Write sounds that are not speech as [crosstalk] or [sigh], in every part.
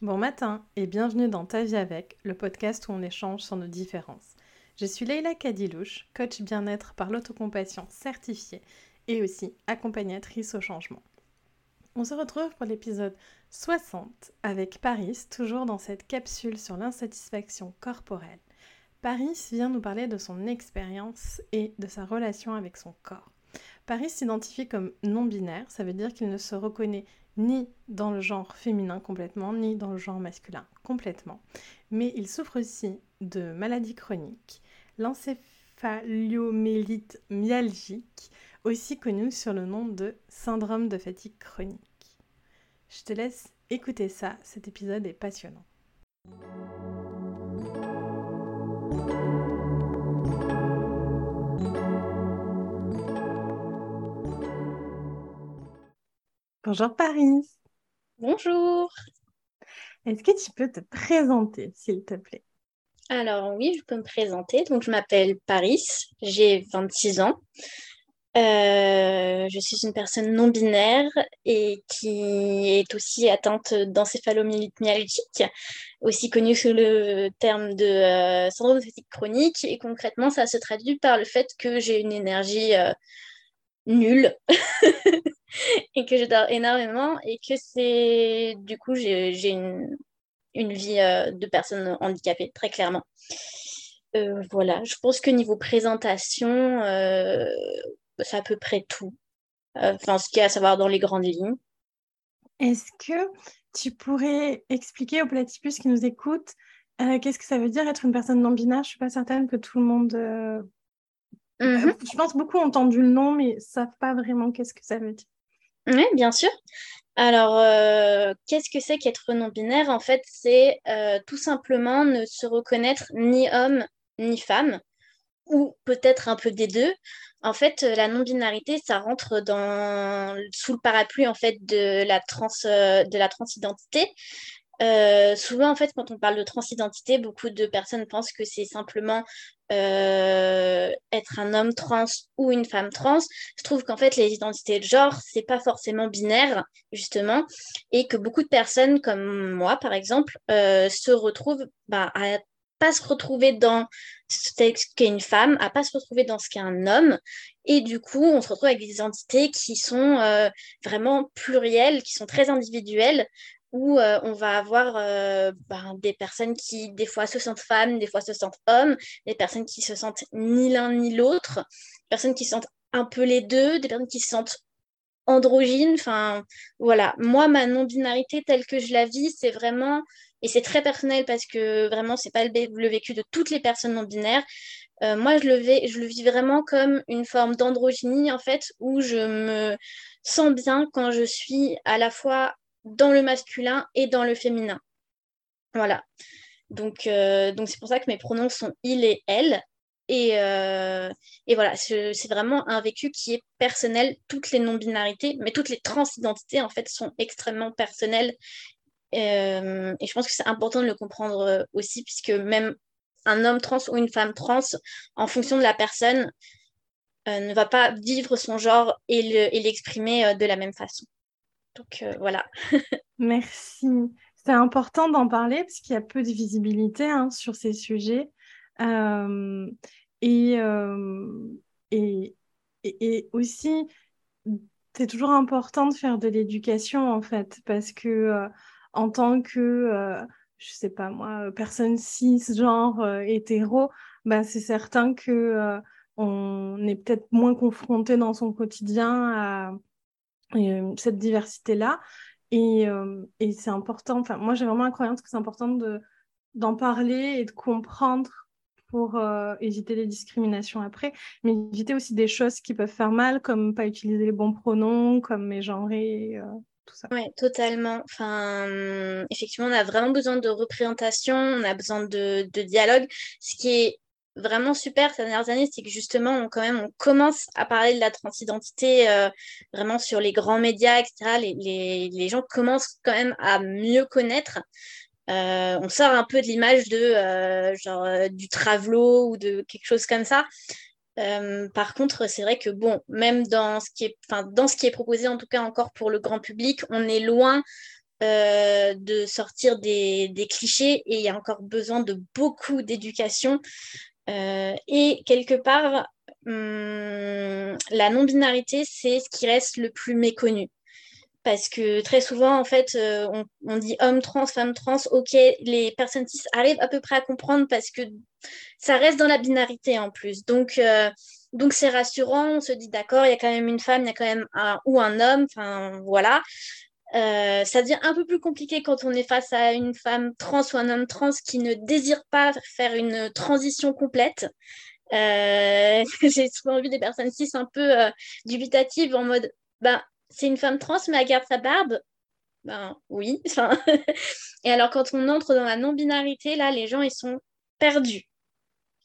Bon matin et bienvenue dans Ta vie avec, le podcast où on échange sur nos différences. Je suis Leila Kadilouche, coach bien-être par l'autocompassion certifiée et aussi accompagnatrice au changement. On se retrouve pour l'épisode 60 avec Paris, toujours dans cette capsule sur l'insatisfaction corporelle. Paris vient nous parler de son expérience et de sa relation avec son corps. Paris s'identifie comme non-binaire, ça veut dire qu'il ne se reconnaît ni dans le genre féminin complètement, ni dans le genre masculin complètement. Mais il souffre aussi de maladies chroniques, l'encéphalomélite myalgique, aussi connue sur le nom de syndrome de fatigue chronique. Je te laisse écouter ça, cet épisode est passionnant. Bonjour Paris. Bonjour. Est-ce que tu peux te présenter, s'il te plaît? Alors oui, je peux me présenter. Donc je m'appelle Paris, j'ai 26 ans. Euh, je suis une personne non binaire et qui est aussi atteinte d'encéphalomyélite myalgique, aussi connue sous le terme de euh, syndrome de fatigue chronique. Et concrètement, ça se traduit par le fait que j'ai une énergie euh, nulle [laughs] [laughs] et que je dors énormément et que c'est du coup j'ai une, une, vie euh, de personne handicapée très clairement. Euh, voilà, je pense que niveau présentation, euh, c'est à peu près tout. Enfin, ce qu'il y a à savoir dans les grandes lignes. Est-ce que tu pourrais expliquer aux platypus qui nous écoutent qu'est-ce que ça veut dire être une personne non binaire Je suis pas certaine que tout le monde mmh je pense beaucoup ont entendu le nom, mais ne savent pas vraiment qu'est-ce que ça veut dire. Oui, bien sûr. Alors, euh, qu'est-ce que c'est qu'être non-binaire? En fait, c'est euh, tout simplement ne se reconnaître ni homme ni femme, ou peut-être un peu des deux. En fait, la non-binarité, ça rentre dans, sous le parapluie en fait de la trans, euh, de la transidentité. Euh, souvent, en fait, quand on parle de transidentité, beaucoup de personnes pensent que c'est simplement euh, être un homme trans ou une femme trans. Je trouve qu'en fait, les identités de genre, c'est pas forcément binaire, justement, et que beaucoup de personnes, comme moi, par exemple, euh, se retrouvent bah, à pas se retrouver dans ce qu'est une femme, à pas se retrouver dans ce qu'est un homme. Et du coup, on se retrouve avec des identités qui sont vraiment plurielles, qui sont très individuelles, où euh, on va avoir euh, ben, des personnes qui des fois se sentent femmes, des fois se sentent hommes, des personnes qui se sentent ni l'un ni l'autre, des personnes qui se sentent un peu les deux, des personnes qui se sentent androgynes. Enfin, voilà. Moi, ma non-binarité telle que je la vis, c'est vraiment, et c'est très personnel parce que vraiment, c'est pas le, vécu de toutes les personnes non-binaires. Euh, moi, je le, je le vis vraiment comme une forme d'androgynie, en fait, où je me sens bien quand je suis à la fois dans le masculin et dans le féminin. Voilà. Donc, euh, donc c'est pour ça que mes pronoms sont il et elle. Et, euh, et voilà, c'est vraiment un vécu qui est personnel. Toutes les non-binarités, mais toutes les transidentités, en fait, sont extrêmement personnelles. Euh, et je pense que c'est important de le comprendre aussi, puisque même un homme trans ou une femme trans, en fonction de la personne, ne va pas vivre son genre et l'exprimer de la même façon. Donc euh, voilà. [laughs] Merci. C'est important d'en parler parce qu'il y a peu de visibilité hein, sur ces sujets. Euh, euh, et, et, aussi, c'est toujours important de faire de l'éducation en fait, parce que en tant que, je sais pas moi, personne cis, genre hétéro, bah, c'est certain que on est peut-être moins confronté dans son quotidien à euh, cette diversité-là. Et, euh, et c'est important, enfin, moi j'ai vraiment la croyance que c'est important de, d'en parler et de comprendre pour euh, éviter les discriminations après, mais éviter aussi des choses qui peuvent faire mal, comme pas utiliser les bons pronoms, comme mégenrer, tout ça. Oui, totalement. Enfin, effectivement, on a vraiment besoin de représentation, on a besoin de, de dialogue, ce qui est vraiment super ces dernières années, c'est que justement, on, quand même, on commence à parler de la transidentité euh, vraiment sur les grands médias, etc. Les, les, les, gens commencent quand même à mieux connaître. Euh, on sort un peu de l'image de euh, genre du travelo ou de quelque chose comme ça. par contre, c'est vrai que bon, même dans ce qui est, dans ce qui est proposé, en tout cas encore pour le grand public, on est loin de sortir des, clichés et il y a encore besoin de beaucoup d'éducation. Et quelque part, hum, la non-binarité, c'est ce qui reste le plus méconnu parce que très souvent, en fait, euh, on, dit homme trans, femme trans, ok, les personnes cis arrivent à peu près à comprendre parce que ça reste dans la binarité en plus. Donc, euh, donc c'est rassurant, on se dit d'accord, il y a quand même une femme, il y a quand même un ou un homme, enfin voilà. Euh, ça devient un peu plus compliqué quand on est face à une femme trans ou un homme trans qui ne désire pas faire une transition complète. [laughs] J'ai souvent vu des personnes cis un peu dubitatives en mode ben, c'est une femme trans, mais elle garde sa barbe Ben oui. [laughs] et alors, quand on entre dans la non-binarité, là, les gens, ils sont perdus.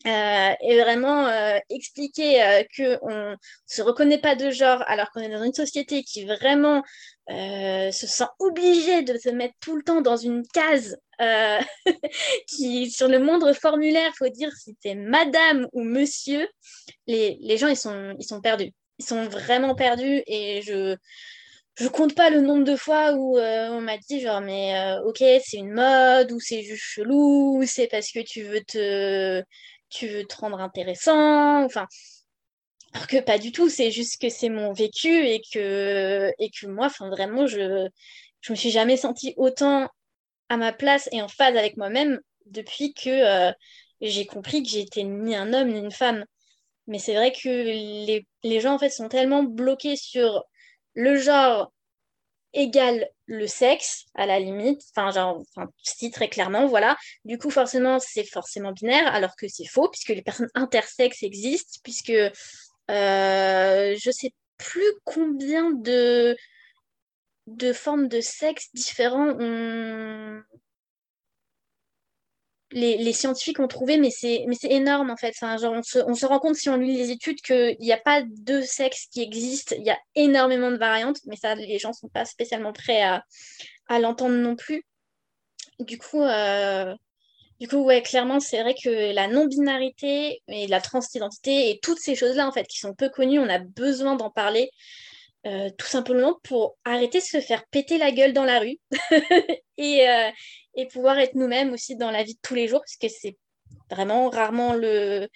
Euh, et vraiment euh, expliquer euh, qu'on ne se reconnaît pas de genre alors qu'on est dans une société qui vraiment se sent obligée de se mettre tout le temps dans une case [laughs] qui sur le moindre formulaire faut dire si c'est madame ou monsieur les, les gens ils sont, ils sont perdus. Ils sont vraiment perdus et je je compte pas le nombre de fois où euh, on m'a dit genre mais euh, ok c'est une mode ou c'est juste chelou ou c'est parce que tu veux te tu veux te rendre intéressant enfin alors que pas du tout c'est juste que c'est mon vécu et que et que moi enfin vraiment je je me suis jamais sentie autant à ma place et en phase avec moi-même depuis que euh, j'ai compris que j'étais ni un homme ni une femme. Mais c'est vrai que les, les, gens, en fait, sont tellement bloqués sur le genre égal le sexe, à la limite. Enfin, genre, si, très clairement, voilà. Du coup, forcément, c'est forcément binaire, alors que c'est faux, puisque les personnes intersexes existent, puisque euh, je sais plus combien de, de formes de sexe différents ont, les, scientifiques ont trouvé, mais c'est, énorme en fait. genre, on, se, on se rend compte si on lit les études qu'il n'y a pas deux sexes qui existent, il y a énormément de variantes, mais ça, les gens ne sont pas spécialement prêts à, à l'entendre non plus. Du coup, euh, du coup ouais, clairement, c'est vrai que la non-binarité et la transidentité et toutes ces choses-là, en fait, qui sont peu connues, on a besoin d'en parler. Euh, tout simplement pour arrêter de se faire péter la gueule dans la rue [laughs] et, euh, et pouvoir être nous-mêmes aussi dans la vie de tous les jours, parce que c'est vraiment rarement le,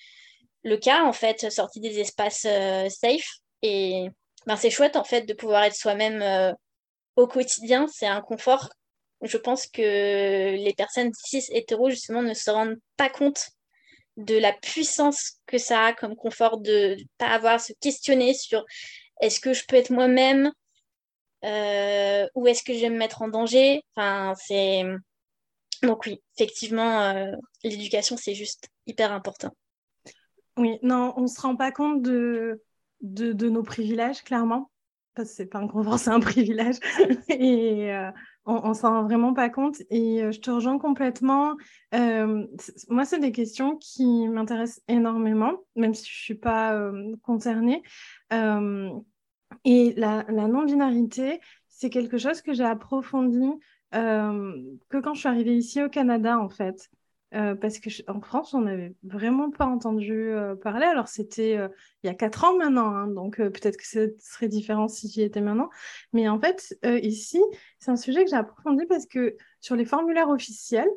le cas, en fait, sorti des espaces euh, safe. Et ben, c'est chouette, en fait, de pouvoir être soi-même au quotidien. C'est un confort. Je pense que les personnes cis hétéros, justement, ne se rendent pas compte de la puissance que ça a comme confort de ne pas avoir à se questionner sur est-ce que je peux être moi-même euh, ou est-ce que je vais me mettre en danger? Enfin, c'est donc oui, effectivement, euh, l'éducation, c'est juste hyper important. Oui, non, on se rend pas compte de, de, nos privilèges, clairement. Parce que c'est pas un confort, c'est un privilège. [laughs] et euh, on ne s'en rend vraiment pas compte. Et euh, je te rejoins complètement. moi, c'est des questions qui m'intéressent énormément, même si je ne suis pas concernée. et la, non-binarité, c'est quelque chose que j'ai approfondi euh, que quand je suis arrivée ici au Canada, en fait. Euh, parce qu'en France, on n'avait vraiment pas entendu euh, parler. Alors, c'était il y a quatre ans maintenant, hein, donc peut-être que ce serait différent si j'y étais maintenant. Mais en fait, ici, c'est un sujet que j'ai approfondi parce que sur les formulaires officiels,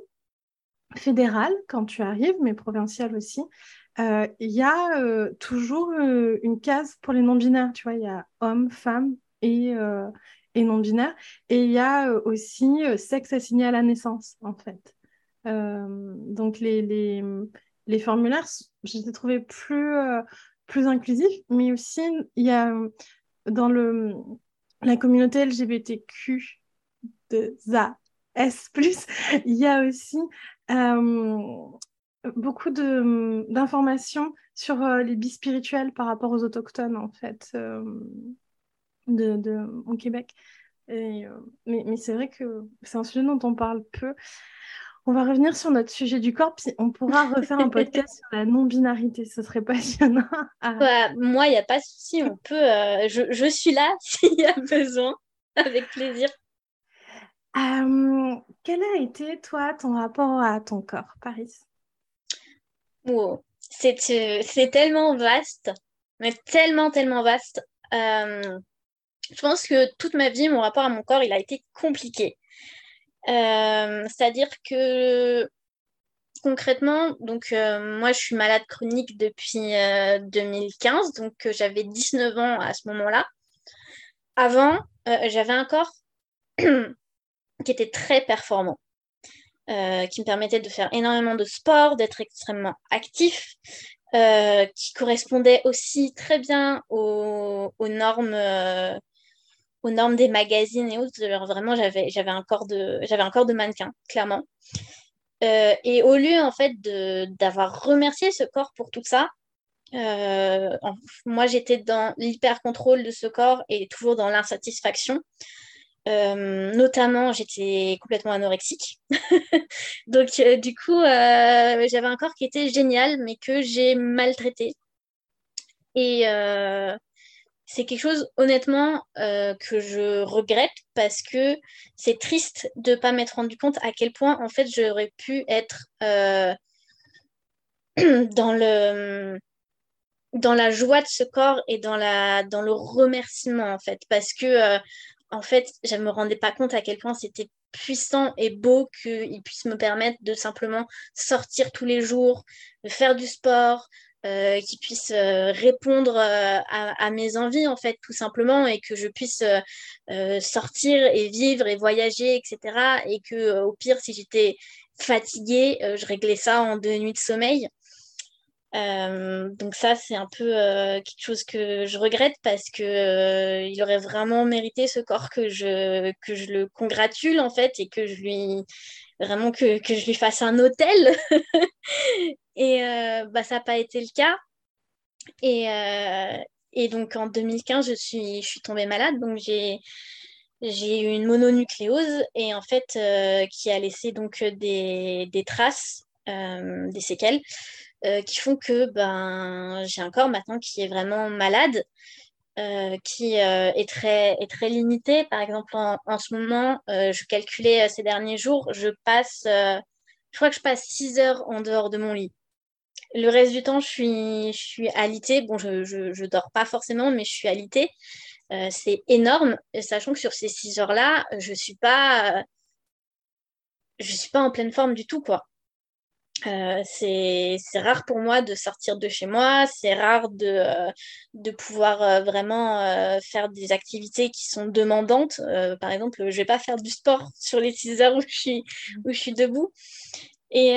fédérales, quand tu arrives, mais provinciales aussi, il y a toujours une case pour les non-binaires. Tu vois, il y a homme, femme et, et non binaire. Et il y a euh, aussi euh, sexe assigné à la naissance, en fait. Euh, donc les, les, formulaires, je les ai trouvés plus, plus inclusifs, mais aussi il y a dans le, la communauté LGBTQ de S+, [laughs] il y a aussi beaucoup d'informations sur les bispirituels par rapport aux autochtones, en fait de, de, au Québec. Euh, mais, mais c'est vrai que c'est un sujet dont on parle peu. On va revenir sur notre sujet du corps, puis on pourra refaire un podcast sur la non-binarité. Ce serait passionnant. Bah, moi, il n'y a pas de souci. On peut. Euh, je, je, suis là [laughs] s'il y a besoin, avec plaisir. Euh, quel a été, toi, ton rapport à ton corps, Paris? Wow. C'est tellement vaste, mais tellement, tellement vaste je pense que toute ma vie, mon rapport à mon corps, il a été compliqué. C'est-à-dire que concrètement, donc moi je suis malade chronique depuis 2015, donc j'avais 19 ans à ce moment-là. Avant, j'avais un corps [clears throat] qui était très performant. Euh, qui me permettait de faire énormément de sport, d'être extrêmement actif, euh, qui correspondait aussi très bien aux, normes, euh, aux normes des magazines et autres. vraiment, j'avais, j'avais un corps de, j'avais de mannequin, clairement. et au lieu en fait de, d'avoir remercié ce corps pour tout ça, moi j'étais dans l'hyper contrôle de ce corps et toujours dans l'insatisfaction. Euh, notamment, j'étais complètement anorexique. [laughs] Donc, euh, du coup, euh, j'avais un corps qui était génial, mais que j'ai maltraité. Et c'est quelque chose, honnêtement, que je regrette parce que c'est triste de ne pas m'être rendu compte à quel point, en fait, j'aurais pu être [clears throat] dans le dans la joie de ce corps et dans, le remerciement, en fait. Parce que en fait, je ne me rendais pas compte à quel point c'était puissant et beau qu'il puisse me permettre de simplement sortir tous les jours, faire du sport, euh, qu'il puisse euh, répondre euh, à, mes envies, en fait, tout simplement, et que je puisse sortir et vivre et voyager, etc. Et que, au pire, si j'étais fatiguée, je réglais ça en deux nuits de sommeil. Donc ça, c'est un peu quelque chose que je regrette parce que il aurait vraiment mérité ce corps que je, que je le congratule en fait et que je lui vraiment que, que je lui fasse un hôtel. [laughs] et bah, ça n'a pas été le cas. Et, et donc en 2015, je suis, je suis tombée malade. Donc j'ai eu une mononucléose et en fait qui a laissé donc des, traces, des séquelles. Euh, qui font que ben, j'ai un corps maintenant qui est vraiment malade, euh, qui euh, est, très, est limité. Par exemple, en, en ce moment, je calculais ces derniers jours, je passe, je crois que je passe 6 heures en dehors de mon lit. Le reste du temps, je suis, je. Bon, je ne dors pas forcément, mais je suis alitée. c'est énorme, sachant que sur ces 6 heures-là, je ne suis pas je suis pas en pleine forme du tout. Euh, c'est rare pour moi de sortir de chez moi, c'est rare de, euh, pouvoir euh, vraiment faire des activités qui sont demandantes. par exemple, je ne vais pas faire du sport sur les 6 heures où je où je suis debout. Et,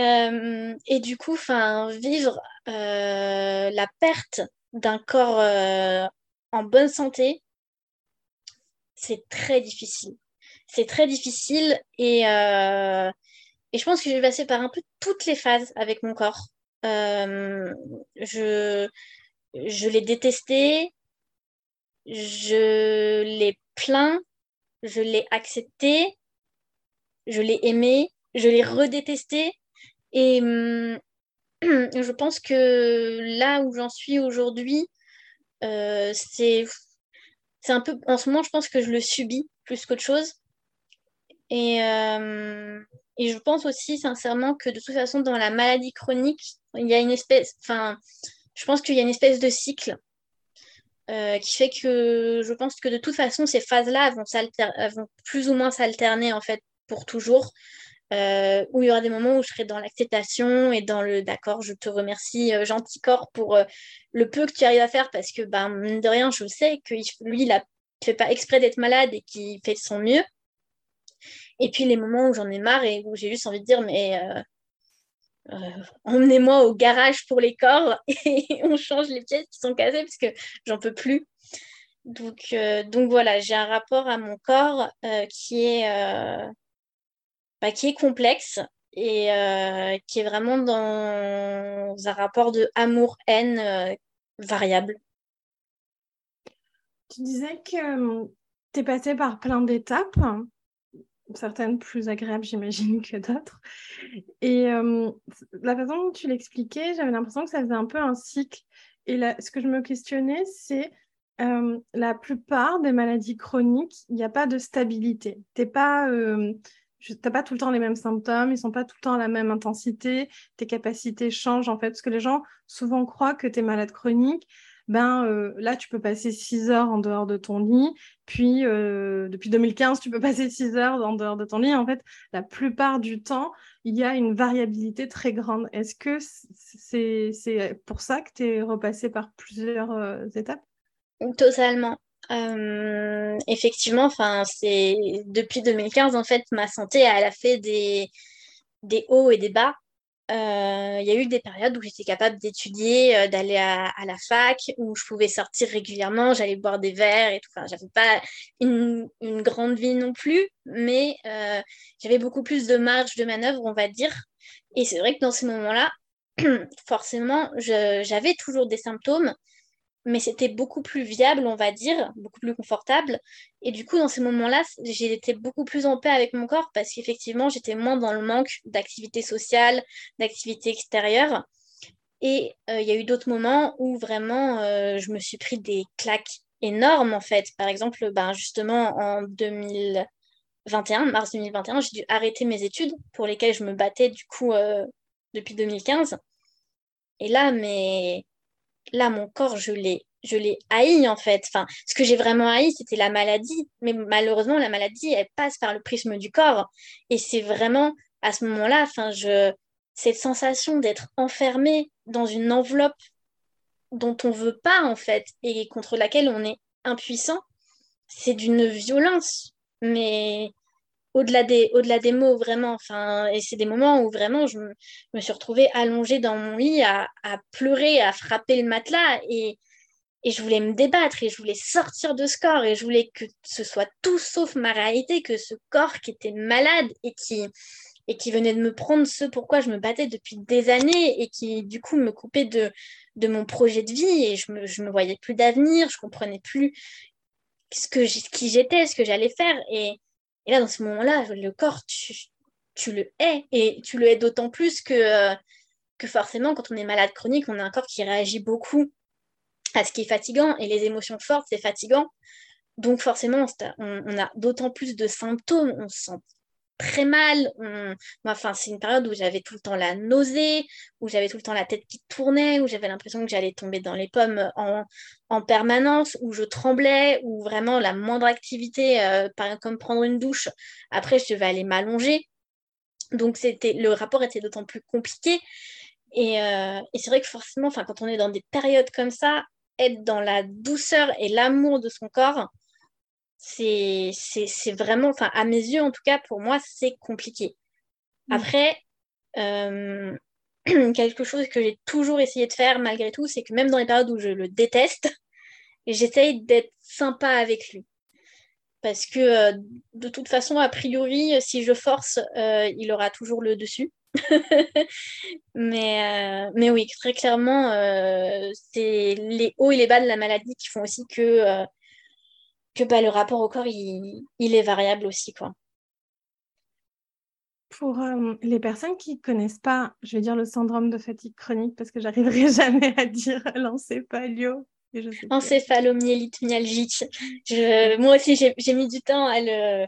et du coup, vivre la perte d'un corps en bonne santé, c'est très difficile. C'est très difficile et et je pense que je vais passer par un peu toutes les phases avec mon corps. Euh, je je l'ai détesté, je l'ai plaint, je l'ai accepté, je l'ai aimé, je l'ai redétesté. Et hum, [clears throat] je pense que là où j'en suis aujourd'hui, euh, c'est un peu. En ce moment, je pense que je le subis plus qu'autre chose. Et, euh, et je pense aussi sincèrement que de toute façon, dans la maladie chronique, il y a une espèce, enfin, je pense qu'il y a une espèce de cycle euh, qui fait que je pense que de toute façon, ces phases-là vont, vont, plus ou moins s'alterner en fait pour toujours. Euh, où il y aura des moments où je serai dans l'acceptation et dans le d'accord, je te remercie, euh, gentil corps, pour le peu que tu arrives à faire parce que, ben, de rien, je sais que lui, il ne fait pas exprès d'être malade et qu'il fait son mieux. Et puis les moments où j'en ai marre et où j'ai juste envie de dire, mais euh, euh, emmenez-moi au garage pour les corps [laughs] et on change les pièces qui sont cassées parce que j'en peux plus. Donc, euh, donc voilà, j'ai un rapport à mon corps qui, est, bah, qui est complexe et qui est vraiment dans un rapport de amour-haine variable. Tu disais que tu es passé par plein d'étapes certaines plus agréables, j'imagine, que d'autres. Et euh, la façon dont tu l'expliquais, j'avais l'impression que ça faisait un peu un cycle. Et là, ce que je me questionnais, c'est euh, la plupart des maladies chroniques, il n'y a pas de stabilité. Tu pas, euh, n'as pas tout le temps les mêmes symptômes, ils sont pas tout le temps à la même intensité, tes capacités changent en fait, parce que les gens souvent croient que tu es malade chronique ben euh, là, tu peux passer 6 heures en dehors de ton lit. Puis, euh, depuis 2015, tu peux passer 6 heures en dehors de ton lit. En fait, la plupart du temps, il y a une variabilité très grande. Est-ce que c'est pour ça que tu es repassé par plusieurs euh, étapes? Totalement. Effectivement, enfin, c'est depuis 2015, en fait, ma santé, elle a fait des, des hauts et des bas. Euh, il y a eu des périodes où j'étais capable d'étudier, euh, d'aller à, la fac, où je pouvais sortir régulièrement, j'allais boire des verres et tout. Enfin, j'avais pas une, grande vie non plus, mais euh, j'avais beaucoup plus de marge de manœuvre, on va dire. Et c'est vrai que dans ces moments-là, [clears throat] forcément, j'avais toujours des symptômes, mais c'était beaucoup plus viable, on va dire, beaucoup plus confortable. Et du coup, dans ces moments-là, j'étais beaucoup plus en paix avec mon corps parce qu'effectivement, j'étais moins dans le manque d'activité sociale, d'activité extérieure. Et euh, il y a eu d'autres moments où vraiment, euh, je me suis pris des claques énormes, en fait. Par exemple, ben, justement, en 2021, mars 2021, j'ai dû arrêter mes études pour lesquelles je me battais, du coup, euh, depuis 2015. Et là, mais là, mon corps, je l'ai, je l'ai haï en fait. Enfin, ce que j'ai vraiment haï, c'était la maladie. Mais malheureusement, la maladie, elle passe par le prisme du corps. Et c'est vraiment à ce moment-là, enfin, je, cette sensation d'être enfermé dans une enveloppe dont on veut pas en fait et contre laquelle on est impuissant, c'est d'une violence. Mais au-delà des, au-delà des mots, vraiment. Enfin, et c'est des moments où vraiment je me, suis retrouvée allongée dans mon lit à, pleurer, à frapper le matelas. Et, et je voulais me débattre et je voulais sortir de ce corps et je voulais que ce soit tout sauf ma réalité, que ce corps qui était malade et qui, et qui venait de me prendre ce pourquoi je me battais depuis des années et qui du coup me coupait de, de mon projet de vie et je me, je me voyais plus d'avenir, je comprenais plus ce que qui j'étais, ce que j'allais faire. Et, et là, dans ce moment-là, le corps, tu, le hais. Et tu le hais d'autant plus que, euh, que forcément, quand on est malade chronique, on a un corps qui réagit beaucoup à ce qui est fatigant. Et les émotions fortes, c'est fatigant. Donc forcément, on, a d'autant plus de symptômes. On se sent très mal. enfin, c'est une période où j'avais tout le temps la nausée, où j'avais tout le temps la tête qui tournait, où j'avais l'impression que j'allais tomber dans les pommes en, permanence, où je tremblais, où vraiment la moindre activité, euh, comme prendre une douche, après je devais aller m'allonger. Donc c'était le rapport était d'autant plus compliqué. Et, euh, et c'est vrai que forcément, quand on est dans des périodes comme ça, être dans la douceur et l'amour de son corps, c'est vraiment, enfin, à mes yeux, en tout cas, pour moi, c'est compliqué. Mm. Après, euh, [clears throat] quelque chose que j'ai toujours essayé de faire malgré tout, c'est que même dans les périodes où je le déteste, j'essaye d'être sympa avec lui. Parce que euh, de toute façon, a priori, si je force, euh, il aura toujours le dessus. [laughs] mais, mais oui, très clairement, c'est les hauts et les bas de la maladie qui font aussi que que bah, le rapport au corps, il, est variable aussi. Quoi. Pour euh, les personnes qui ne connaissent pas, je vais dire le syndrome de fatigue chronique parce que j'arriverai [laughs] jamais à dire l'encéphalio. Encéphalomyélite myalgique. Je... Moi aussi, j'ai mis du temps à le.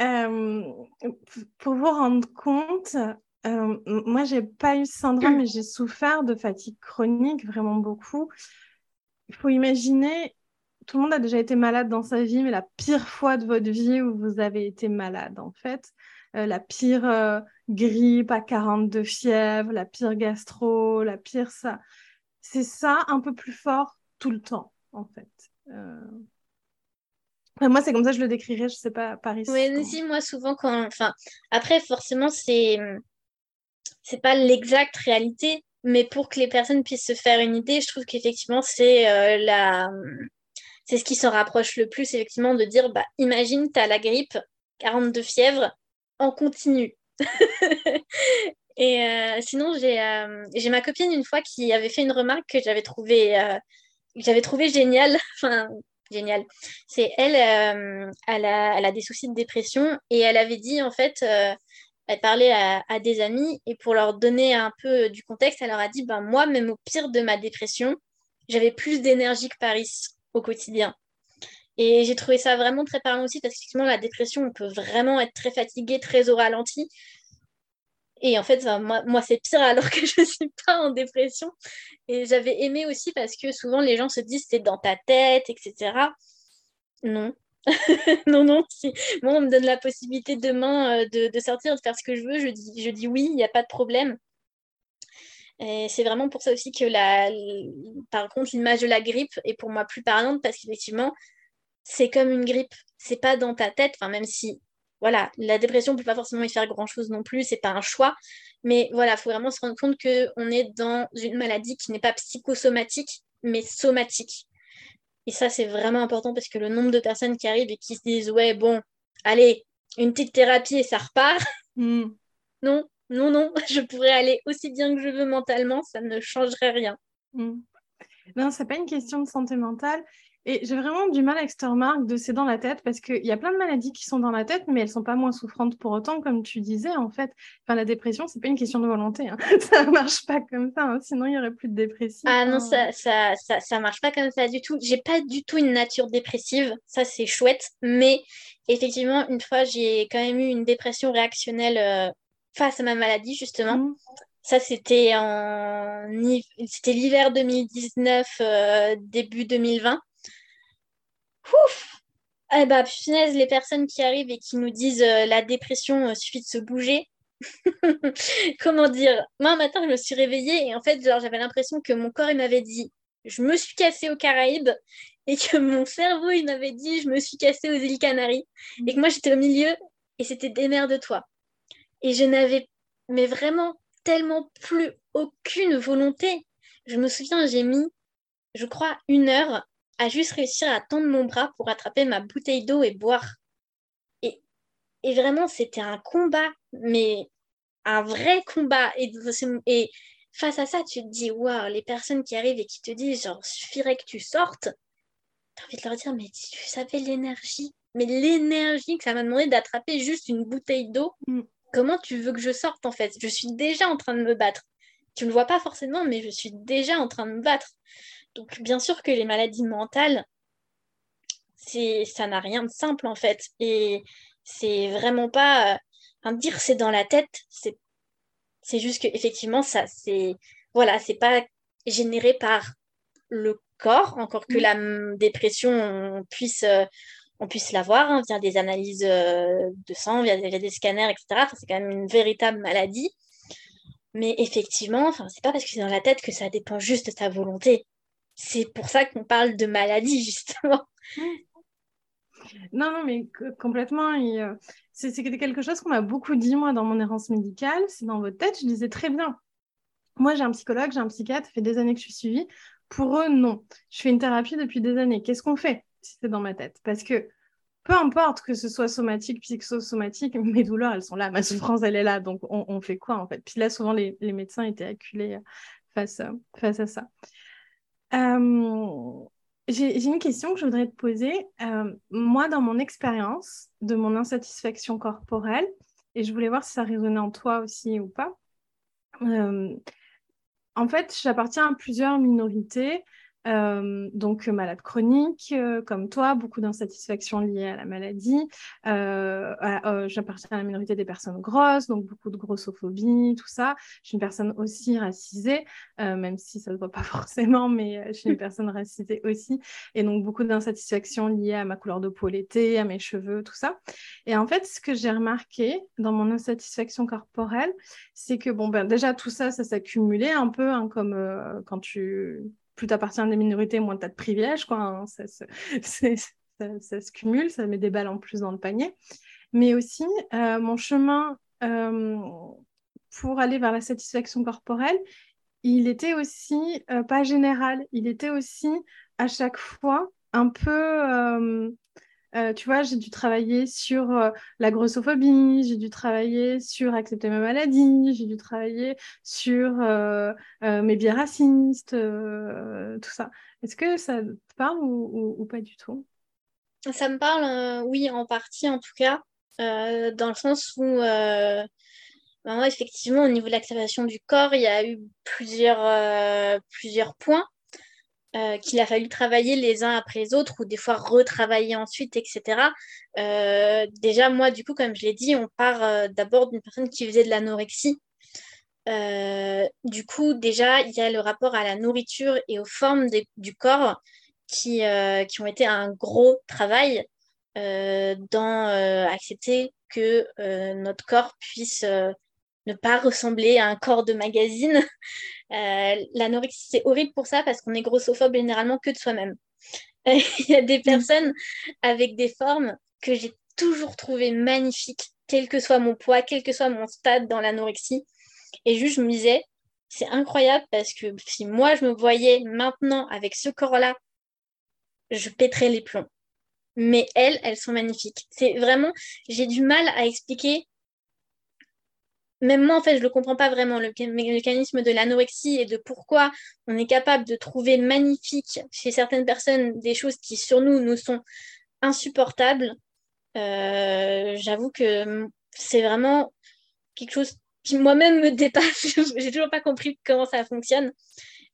[laughs] euh, pour vous rendre compte, euh, moi, j'ai pas eu ce syndrome, mais j'ai souffert de fatigue chronique vraiment beaucoup. Il faut imaginer tout le monde a déjà été malade dans sa vie, mais la pire fois de votre vie où vous avez été malade, en fait. Euh, la pire euh, grippe à 42 fièvres, la pire gastro, la pire ça. C'est ça un peu plus fort tout le temps, en fait. Euh, moi, c'est comme ça que je le décrirais, je sais pas, Paris. Oui, si, moi, souvent, quand. Enfin, après, forcément, c'est. C'est pas l'exacte réalité, mais pour que les personnes puissent se faire une idée, je trouve qu'effectivement, c'est la c'est ce qui se rapproche le plus, effectivement, de dire bah, imagine, tu as la grippe, 42 fièvres, en continu. [laughs] Et euh, sinon, euh, j'ai ma copine une fois qui avait fait une remarque que j'avais trouvé, euh, j'avais trouvé géniale. [laughs] enfin, génial. C'est elle, elle a, elle, a, des soucis de dépression et elle avait dit, en fait, elle parlait à, à, des amis et pour leur donner un peu du contexte, elle leur a dit, ben, moi, même au pire de ma dépression, j'avais plus d'énergie que Paris au quotidien. Et j'ai trouvé ça vraiment très parlant aussi parce qu'effectivement, la dépression, on peut vraiment être très fatigué, très au ralenti. Et en fait, moi, moi c'est pire alors que [laughs] je ne suis pas en dépression. Et j'avais aimé aussi parce que souvent les gens se disent c'est dans ta tête, etc. Non. [laughs] non, non. Si moi, on me donne la possibilité demain euh, de, sortir, de faire ce que je veux, je dis, je dis oui, il n'y a pas de problème. Et c'est vraiment pour ça aussi que la, par contre, l'image de la grippe est pour moi plus parlante parce qu'effectivement, c'est comme une grippe. C'est pas dans ta tête, enfin, même si voilà, la dépression ne peut pas forcément y faire grand-chose non plus, c'est pas un choix. Mais voilà, il faut vraiment se rendre compte qu'on est dans une maladie qui n'est pas psychosomatique, mais somatique. Et ça, c'est vraiment important parce que le nombre de personnes qui arrivent et qui se disent Ouais, bon, allez, une petite thérapie et ça repart. Hmm. Non, non, non, [laughs] je pourrais aller aussi bien que je veux mentalement, ça ne changerait rien. Hmm. Non, c'est pas une question de santé mentale. Et j'ai vraiment du mal avec cette remarque de c'est dans la tête parce qu'il y a plein de maladies qui sont dans la tête, mais elles sont pas moins souffrantes pour autant, comme tu disais, en fait. Enfin, la dépression, c'est pas une question de volonté. Hein. [laughs] ça marche pas comme ça, hein. sinon il y aurait plus de dépression. Ah non, ça, ça, ça, ça, marche pas comme ça du tout. J'ai pas du tout une nature dépressive, ça c'est chouette, mais effectivement, une fois, j'ai quand même eu une dépression réactionnelle euh, face à ma maladie, justement. Mmh. Ça, c'était en... c'était l'hiver 2019, euh, début 2020. Ouf Eh bah, punaise, les personnes qui arrivent et qui nous disent euh, la dépression, euh, suffit de se bouger. [laughs] Comment dire? Moi, un matin, je me suis réveillée et en fait, j'avais l'impression que mon corps, il m'avait dit je me suis cassée aux Caraïbes et que mon cerveau, il m'avait dit je me suis cassée aux îles Canaries et que moi, j'étais au milieu et c'était de toi Et je n'avais, mais vraiment, tellement plus aucune volonté. Je me souviens, j'ai mis, je crois, une heure à juste réussir à tendre mon bras pour attraper ma bouteille d'eau et boire. Et, et vraiment, c'était un combat, mais un vrai combat. Et, et face à ça, tu te dis, waouh, les personnes qui arrivent et qui te disent, genre, suffirait que tu sortes, tu as envie de leur dire, mais tu savais l'énergie, mais l'énergie que ça m'a demandé d'attraper juste une bouteille d'eau, mm. Comment tu veux que je sorte en fait? Je suis déjà en train de me battre. Tu ne le vois pas forcément, mais je suis déjà en train de me battre. Donc, bien sûr que les maladies mentales, c'est, ça n'a rien de simple en fait. Et c'est vraiment pas. Euh, dire c'est dans la tête, c'est, c'est juste que effectivement ça, c'est. Voilà, c'est pas généré par le corps, encore que la dépression, on puisse. On puisse l'avoir hein, via des analyses euh, de sang, via, des scanners, etc. c'est quand même une véritable maladie. Mais effectivement, c'est pas parce que c'est dans la tête que ça dépend juste de ta volonté c'est pour ça qu'on parle de maladie, [laughs] justement. Non, non, mais complètement. Euh, c'est quelque chose qu'on m'a beaucoup dit, moi, dans mon errance médicale. C'est dans votre tête, je disais très bien. Moi, j'ai un psychologue, j'ai un psychiatre, ça fait des années que je suis suivie. Pour eux, non. Je fais une thérapie depuis des années. Qu'est-ce qu'on fait? Si c'est dans ma tête Parce que peu importe que ce soit somatique, psychosomatique, mes douleurs, elles sont là, ma souffrance, elle est là. Donc, on, fait quoi, en fait? Puis là, souvent, les, médecins étaient acculés face, face à ça. Euh, j'ai une question que je voudrais te poser. Euh, moi, dans mon expérience de mon insatisfaction corporelle, et je voulais voir si ça résonnait en toi aussi ou pas. Euh, en fait, j'appartiens à plusieurs minorités euh, donc malade chronique, euh, comme toi, beaucoup d'insatisfaction liée à la maladie. Euh, j'appartiens à la minorité des personnes grosses, donc beaucoup de grossophobie, tout ça. Je suis une personne aussi racisée, même si ça ne se voit pas [laughs] forcément, mais je suis une personne racisée aussi. Et donc beaucoup d'insatisfaction liée à ma couleur de peau l'été, à mes cheveux, tout ça. Et en fait, ce que j'ai remarqué dans mon insatisfaction corporelle, c'est que bon, ben, déjà tout ça, ça s'accumulait un peu, hein, comme quand tu plus tu appartiens à des minorités, moins tu as de privilèges. Quoi, hein. ça, se, [laughs] ça, se cumule, ça met des balles en plus dans le panier. Mais aussi, euh, mon chemin euh, pour aller vers la satisfaction corporelle, il était aussi euh, pas général, il était aussi à chaque fois un peu euh, tu vois, j'ai dû travailler sur euh, la grossophobie, j'ai dû travailler sur accepter ma maladie, j'ai dû travailler sur euh, mes biais racistes, tout ça. Est-ce que ça te parle ou, pas du tout? Ça me parle, oui, en partie en tout cas, dans le sens où, ben effectivement, au niveau de l'acceptation du corps, il y a eu plusieurs, plusieurs points. Euh, qu'il a fallu travailler les uns après les autres ou des fois retravailler ensuite, etc. Euh, déjà, moi, du coup, comme je l'ai dit, on part euh, d'abord d'une personne qui faisait de l'anorexie du coup, déjà, il y a le rapport à la nourriture et aux formes du corps qui, qui ont été un gros travail dans accepter que notre corps puisse ne pas ressembler à un corps de magazine. [laughs] L'anorexie, c'est horrible pour ça parce qu'on est grossophobe généralement que de soi-même. [laughs] Il y a des personnes avec des formes que j'ai toujours trouvées magnifiques, quel que soit mon poids, quel que soit mon stade dans l'anorexie. Et juste, je me disais, c'est incroyable parce que si moi, je me voyais maintenant avec ce corps-là, je pèterais les plombs. Mais elles, elles sont magnifiques. C'est vraiment, j'ai du mal à expliquer. Même moi, en fait, je ne le comprends pas vraiment, le mécanisme de l'anorexie et de pourquoi on est capable de trouver magnifique chez certaines personnes des choses qui, sur nous, nous sont insupportables. Euh, j'avoue que c'est vraiment quelque chose qui moi-même me dépasse. [laughs] J'ai toujours pas compris comment ça fonctionne.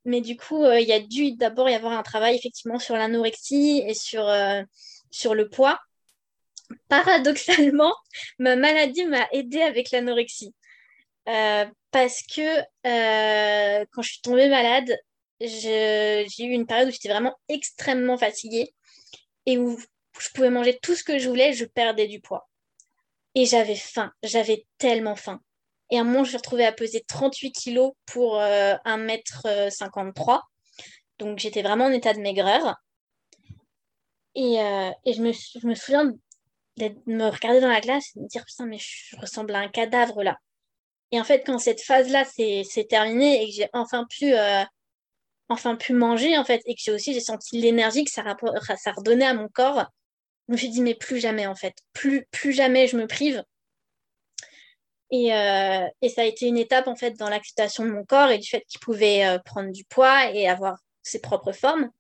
Mais du coup, euh, il y a dû d'abord y avoir un travail effectivement sur l'anorexie et sur, euh, le poids. Paradoxalement, ma maladie m'a aidée avec l'anorexie. Euh, parce que quand je suis tombée malade, j'ai eu une période où j'étais vraiment extrêmement fatiguée et où je pouvais manger tout ce que je voulais, je perdais du poids. Et j'avais faim, j'avais tellement faim. Et à un moment, je me suis retrouvée à peser 38 kilos pour 1m53. Euh, Donc, j'étais vraiment en état de maigreur. Et, euh, je, me, souviens de me regarder dans la glace et de me dire Putain, mais je ressemble à un cadavre là. Et en fait, quand cette phase-là s'est terminée et que j'ai enfin pu, euh, enfin pu manger, en fait, et que j'ai aussi j'ai senti l'énergie que ça, ça redonnait à mon corps, je me suis dit Mais plus jamais, en fait. Plus, plus jamais je me prive. Euh, et, ça a été une étape en fait dans l'acceptation de mon corps et du fait qu'il pouvait euh, prendre du poids et avoir ses propres formes.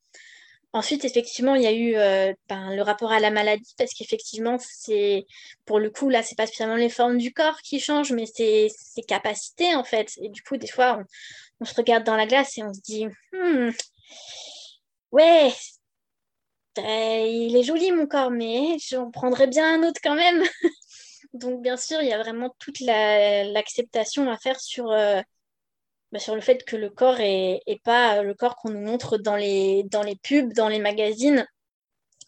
Ensuite, effectivement, il y a eu euh, ben, le rapport à la maladie parce qu'effectivement, c'est pour le coup là, c'est pas spécialement les formes du corps qui changent, mais c'est ses capacités en fait. Et du coup, des fois, on, se regarde dans la glace et on se dit, hmm, ouais, il est joli mon corps, mais j'en prendrais bien un autre quand même. [laughs] Donc, bien sûr, il y a vraiment toute l'acceptation à faire sur, euh, bah, sur le fait que le corps est, pas le corps qu'on nous montre dans les, dans les pubs, dans les magazines,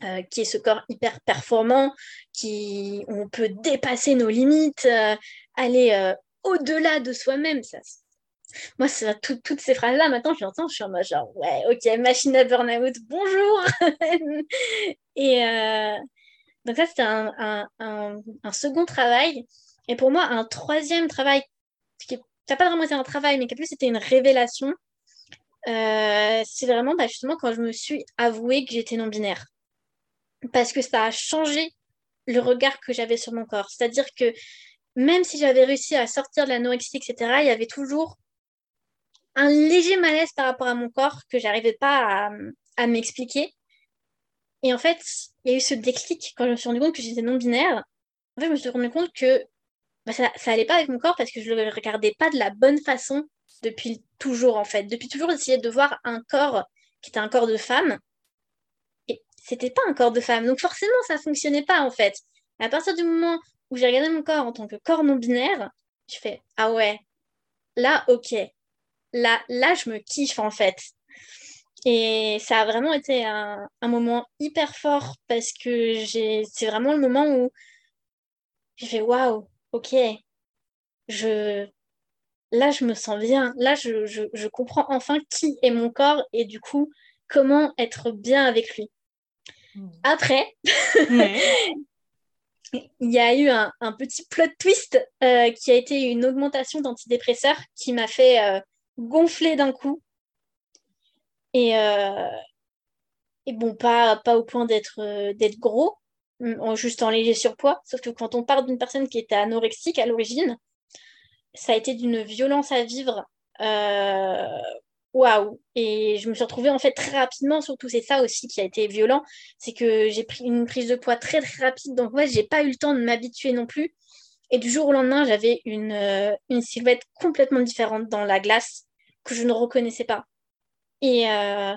euh, qui est ce corps hyper performant, qui on peut dépasser nos limites, euh, aller au-delà de soi-même. Ça, moi, toutes ces phrases-là, maintenant, je l'entends, je suis en mode genre, ouais, ok, machine à burn-out, bonjour [laughs] Et, donc ça, c'était un, second travail. Et pour moi, un troisième travail, qui n'a pas vraiment été un travail, mais qui plus été une révélation, euh, c'est vraiment bah, justement quand je me suis avouée que j'étais non-binaire. Parce que ça a changé le regard que j'avais sur mon corps. C'est-à-dire que même si j'avais réussi à sortir de l'anorexie, etc., il y avait toujours un léger malaise par rapport à mon corps que j'arrivais pas à m'expliquer. Et en fait, il y a eu ce déclic quand je me suis rendu compte que j'étais non-binaire. En fait, je me suis rendu compte que bah, ça, ça allait pas avec mon corps parce que je le regardais pas de la bonne façon depuis toujours, en fait. Depuis toujours, j'essayais de voir un corps qui était un corps de femme. Et c'était pas un corps de femme. Donc forcément, ça fonctionnait pas, en fait. à partir du moment où j'ai regardé mon corps en tant que corps non-binaire, je fais Ah ouais, là, ok. Là, là, je me kiffe, en fait. Et ça a vraiment été un, moment hyper fort parce que c'est vraiment le moment où j'ai fait waouh, ok, je, là je me sens bien, là je, comprends enfin qui est mon corps et du coup comment être bien avec lui. Hmm. Après, [laughs] il y a eu un, petit plot twist euh, qui a été une augmentation d'antidépresseurs qui m'a fait euh, gonfler d'un coup euh, et, bon, pas, pas au point d'être d'être gros, juste en léger surpoids. Sauf que quand on parle d'une personne qui était anorexique à l'origine, ça a été d'une violence à vivre. Euh, waouh! Et je me suis retrouvée en fait très rapidement, surtout c'est ça aussi qui a été violent, c'est que j'ai pris une prise de poids très très rapide, donc ouais, j'ai pas eu le temps de m'habituer non plus. Et du jour au lendemain, j'avais une, une silhouette complètement différente dans la glace que je ne reconnaissais pas. Et, euh,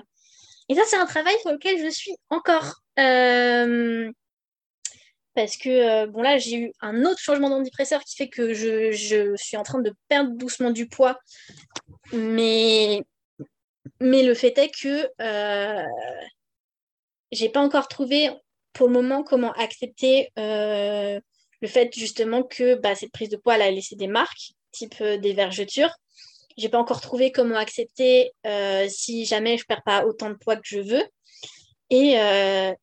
ça, c'est un travail sur lequel je suis encore. Euh, parce que bon là j'ai eu un autre changement d'antidépresseur qui fait que je, je, suis en train de perdre doucement du poids mais mais le fait est que euh, j'ai pas encore trouvé pour le moment comment accepter euh, le fait justement que bah, cette prise de poids a laissé des marques, type euh, des vergetures. J'ai pas encore trouvé comment accepter euh, si jamais je perds pas autant de poids que je veux. Et,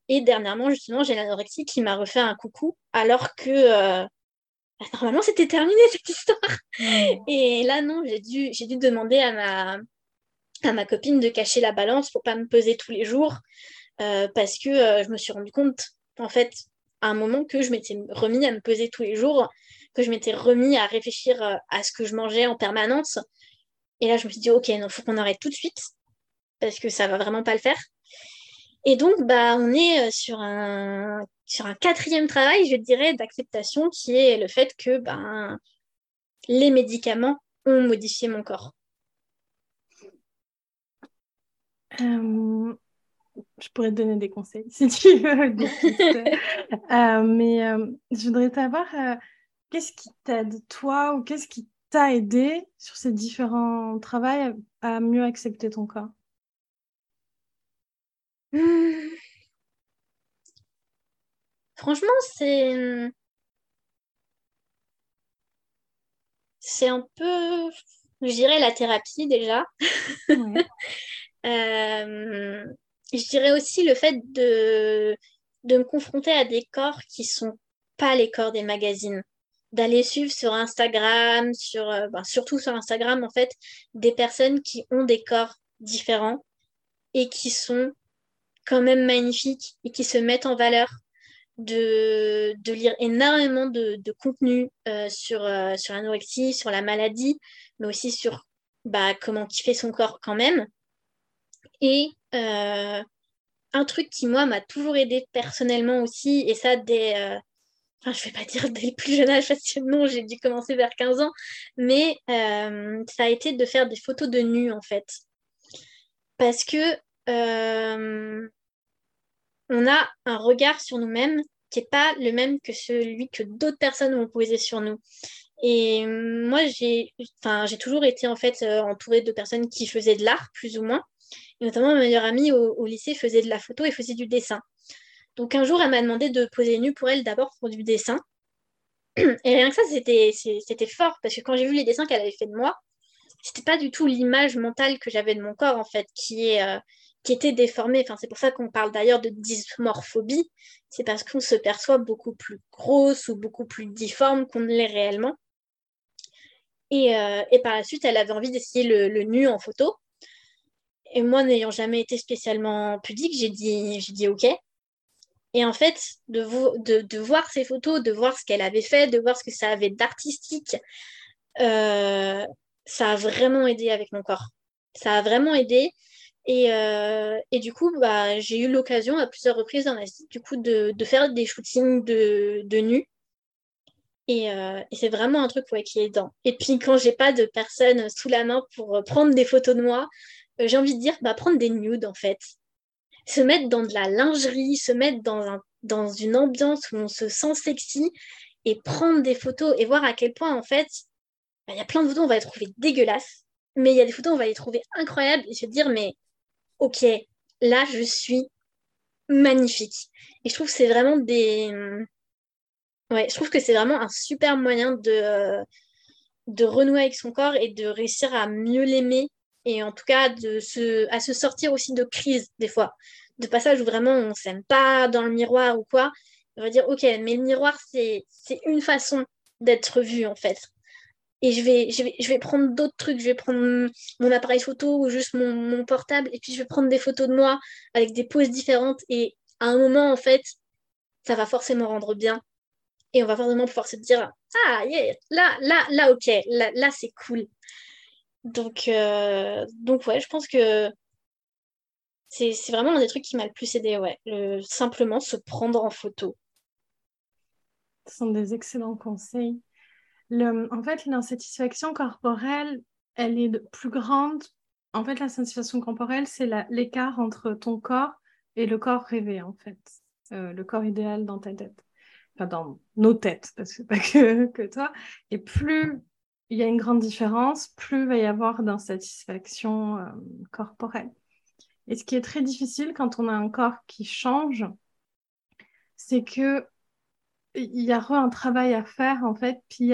et dernièrement, justement, j'ai l'anorexie qui m'a refait un coucou alors que bah, normalement c'était terminé [laughs] cette histoire. Et là, non, j'ai dû, j'ai dû demander à ma, à ma copine de cacher la balance pour pas me peser tous les jours euh, parce que euh, je me suis rendu compte en fait à un moment que je m'étais remis à me peser tous les jours, que je m'étais remis à réfléchir euh, à ce que je mangeais en permanence. Et là, je me suis dit, ok, non, faut qu'on arrête tout de suite parce que ça va vraiment pas le faire. Et donc, bah, on est sur un, sur un quatrième travail, je dirais, d'acceptation qui est le fait que ben, les médicaments ont modifié mon corps. Euh, je pourrais te donner des conseils [laughs] si tu veux. [laughs] Euh, mais euh, je voudrais savoir qu'est-ce qui t'aide, toi, ou qu'est-ce qui t'a aidé sur ces différents travaux à mieux accepter ton corps? Hmm. Franchement, c'est. C'est un peu, je dirais, la thérapie déjà. [laughs] Euh, je dirais aussi le fait de, de me confronter à des corps qui sont pas les corps des magazines. D'aller suivre sur Instagram, sur, euh, ben, surtout sur Instagram, en fait, des personnes qui ont des corps différents et qui sont quand même magnifiques et qui se mettent en valeur. De, de lire énormément de, de contenu euh, sur, sur l'anorexie, sur la maladie, mais aussi sur bah, comment kiffer son corps quand même. Et euh, un truc qui, moi, m'a toujours aidé personnellement aussi, et ça dès, euh, enfin, je vais pas dire dès le plus jeune âge, parce que non, j'ai dû commencer vers 15 ans, mais euh, ça a été de faire des photos de nu, en fait. Parce que on a un regard sur nous-mêmes qui n'est pas le même que celui que d'autres personnes ont posé sur nous. Et moi, j'ai toujours été en fait entourée de personnes qui faisaient de l'art, plus ou moins. Et notamment, ma meilleure amie au, lycée faisait de la photo et faisait du dessin. Donc un jour, elle m'a demandé de poser nu pour elle d'abord pour du dessin. [clears throat] Et rien que ça, c'était, c'était fort parce que quand j'ai vu les dessins qu'elle avait fait de moi, c'était pas du tout l'image mentale que j'avais de mon corps en fait, qui, est, euh, qui était déformée. Enfin, c'est pour ça qu'on parle d'ailleurs de dysmorphobie. C'est parce qu'on se perçoit beaucoup plus grosse ou beaucoup plus difforme qu'on ne l'est réellement. Et, euh, par la suite, elle avait envie d'essayer le, nu en photo. Et moi, n'ayant jamais été spécialement pudique, j'ai dit, j'ai dit OK. Et en fait, de, voir ces photos, de voir ce qu'elle avait fait, de voir ce que ça avait d'artistique, euh, ça a vraiment aidé avec mon corps. Ça a vraiment aidé. Et, euh, et du coup, bah, j'ai eu l'occasion à plusieurs reprises du coup, de, de faire des shootings de, de nus. Et, euh, et c'est vraiment un truc qui est aidant. Et puis, quand j'ai pas de personne sous la main pour prendre des photos de moi, euh, j'ai envie de dire, bah, prendre des nudes en fait. Se mettre dans de la lingerie, se mettre dans, un, dans une ambiance où on se sent sexy et prendre des photos et voir à quel point en fait, bah, il y a plein de photos, on va les trouver dégueulasses, mais il y a des photos, on va les trouver incroyables et se dire, mais ok, là je suis magnifique. Et je trouve que c'est vraiment des. Ouais, je trouve que c'est vraiment un super moyen de, de renouer avec son corps et de réussir à mieux l'aimer et en tout cas de se, à se sortir aussi de crise des fois, de passage où vraiment on s'aime pas dans le miroir ou quoi. On va dire, ok, mais le miroir, c'est une façon d'être vu en fait. Et je vais, je vais, je vais prendre d'autres trucs, je vais prendre mon appareil photo ou juste mon, mon, portable, et puis je vais prendre des photos de moi avec des poses différentes. Et à un moment, en fait, ça va forcément rendre bien. Et on va forcément pouvoir se dire, ah, yeah, là, là, là, ok, là, là c'est cool. Donc, euh, donc ouais, je pense que c'est vraiment un des trucs qui m'a le plus aidé, ouais. Le, simplement se prendre en photo. Ce sont des excellents conseils. En fait, l'insatisfaction corporelle, elle est plus grande. En fait, la satisfaction corporelle, c'est l'écart entre ton corps et le corps rêvé, en fait. Euh, le corps idéal dans ta tête. dans nos têtes, parce que pas que, [laughs] que toi, et plus il y a une grande différence, plus il va y avoir d'insatisfaction euh, corporelle. Et ce qui est très difficile quand on a un corps qui change, c'est que il y a un travail à faire en fait, puis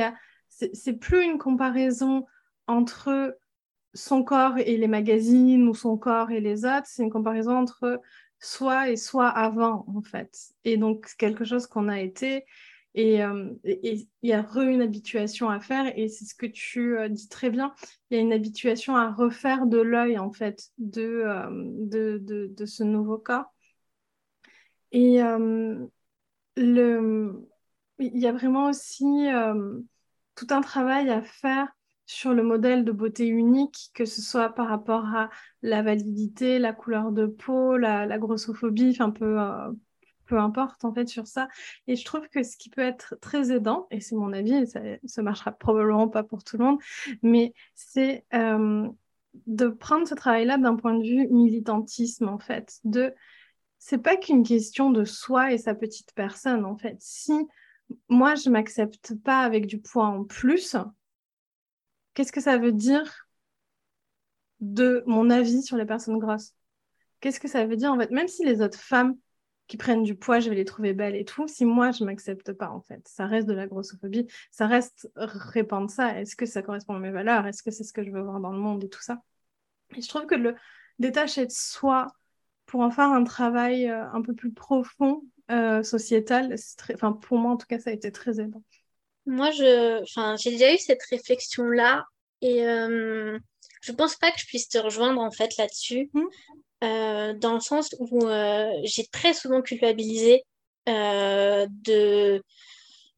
c'est plus une comparaison entre son corps et les magazines ou son corps et les autres, c'est une comparaison entre soi et soi avant en fait. Et donc quelque chose qu'on a été euh, et il y a re une habituation à faire, et c'est ce que tu euh, dis très bien. Il y a une habituation à refaire de l'œil, en fait, de, euh, de, de, de, ce nouveau corps. Et le, il y a vraiment aussi tout un travail à faire sur le modèle de beauté unique, que ce soit par rapport à la validité, la couleur de peau, la, grossophobie, un peu peu importe en fait sur ça. Et je trouve que ce qui peut être très aidant, et c'est mon avis, et ça ne marchera probablement pas pour tout le monde, mais c'est euh, de prendre ce travail-là d'un point de vue militantisme en fait. De, c'est pas qu'une question de soi et sa petite personne en fait. Si moi je m'accepte pas avec du poids en plus, qu'est-ce que ça veut dire de mon avis sur les personnes grosses? Qu'est-ce que ça veut dire en fait? Même si les autres femmes qui prennent du poids, je vais les trouver belles et tout. Si moi, je m'accepte pas, en fait, ça reste de la grossophobie, ça reste répandre ça. Est-ce que ça correspond à mes valeurs? Est-ce que c'est ce que je veux voir dans le monde et tout ça? Je trouve que le détacher de soi pour en faire un travail euh, un peu plus profond, euh, sociétal, très... enfin, pour moi, en tout cas, ça a été très aidant. Moi, je... enfin, j'ai déjà eu cette réflexion-là et euh, je pense pas que je puisse te rejoindre en fait là-dessus. Mmh. Euh, dans le sens où euh, j'ai très souvent culpabilisé de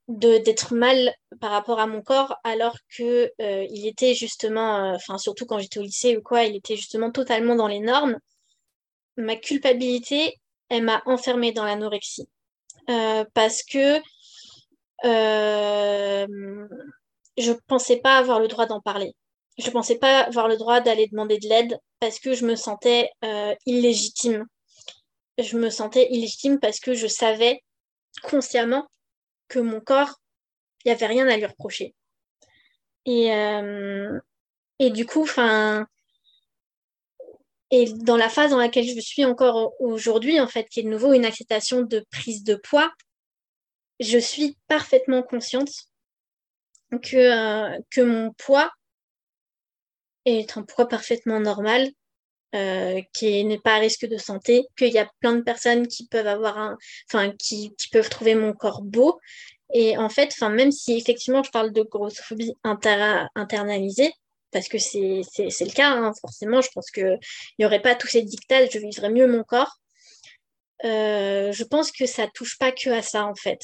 d'être mal par rapport à mon corps alors que il était justement enfin surtout quand j'étais au lycée ou quoi il était justement totalement dans les normes ma culpabilité elle m'a enfermée dans l'anorexie parce que je pensais pas avoir le droit d'en parler je pensais pas avoir le droit d'aller demander de l'aide parce que je me sentais euh, illégitime. Je me sentais illégitime parce que je savais consciemment que mon corps, il n'y avait rien à lui reprocher. Et, euh, et du coup, enfin, et dans la phase dans laquelle je suis encore aujourd'hui, en fait, qui est de nouveau une acceptation de prise de poids, je suis parfaitement consciente que, euh, que mon poids est un poids parfaitement normal, euh, qui n'est pas à risque de santé, qu'il y a plein de personnes qui peuvent avoir un, enfin, qui, peuvent trouver mon corps beau. Et en fait, enfin, même si effectivement je parle de grossophobie inter internalisée, parce que c'est le cas, hein, forcément, je pense qu'il n'y aurait pas tous ces dictats, je vivrais mieux mon corps. Euh, je pense que ça touche pas que à ça, en fait.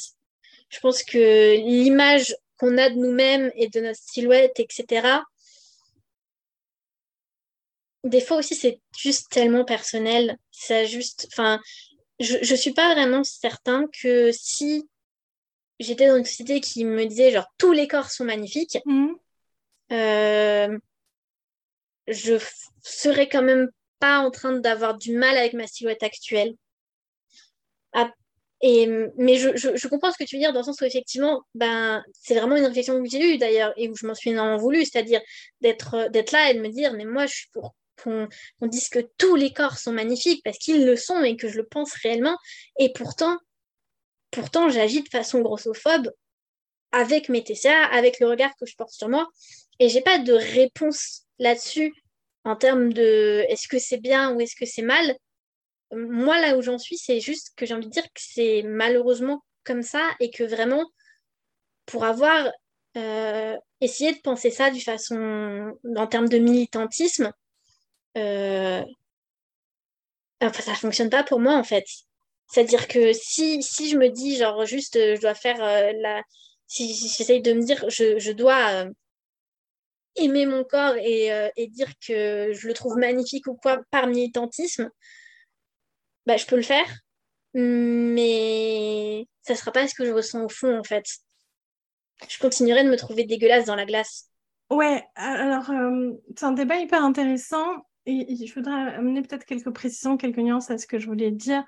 Je pense que l'image qu'on a de nous-mêmes et de notre silhouette, etc., des fois aussi, c'est juste tellement personnel. Ça juste, enfin, je, je suis pas vraiment certain que si j'étais dans une société qui me disait genre tous les corps sont magnifiques, mhm. Euh, je serais quand même pas en train d'avoir du mal avec ma silhouette actuelle. Ah, et, mais je, comprends ce que tu veux dire dans le sens où effectivement, ben, c'est vraiment une réflexion que j'ai eue d'ailleurs et où je m'en suis énormément voulu, c'est-à-dire d'être, d'être là et de me dire, mais moi, je suis pour qu'on dise que tous les corps sont magnifiques parce qu'ils le sont et que je le pense réellement. Et pourtant, pourtant j'agis de façon grossophobe avec mes TCA, avec le regard que je porte sur moi. Et j'ai pas de réponse là-dessus en termes de est-ce que c'est bien ou est-ce que c'est mal. Moi, là où j'en suis, c'est juste que j'ai envie de dire que c'est malheureusement comme ça et que vraiment, pour avoir euh, essayé de penser ça du façon, en termes de militantisme, euh, enfin, ça fonctionne pas pour moi en fait. C'est-à-dire que si, si je me dis, genre, juste, euh, je dois faire euh, la. Si, j'essaye de me dire, je, je dois aimer mon corps et, et, dire que je le trouve magnifique ou quoi par militantisme, bah, je peux le faire, mais ça sera pas ce que je ressens au fond en fait. Je continuerai de me trouver dégueulasse dans la glace. Ouais, alors c'est un débat hyper intéressant et je voudrais amener peut-être quelques précisions, quelques nuances à ce que je voulais dire,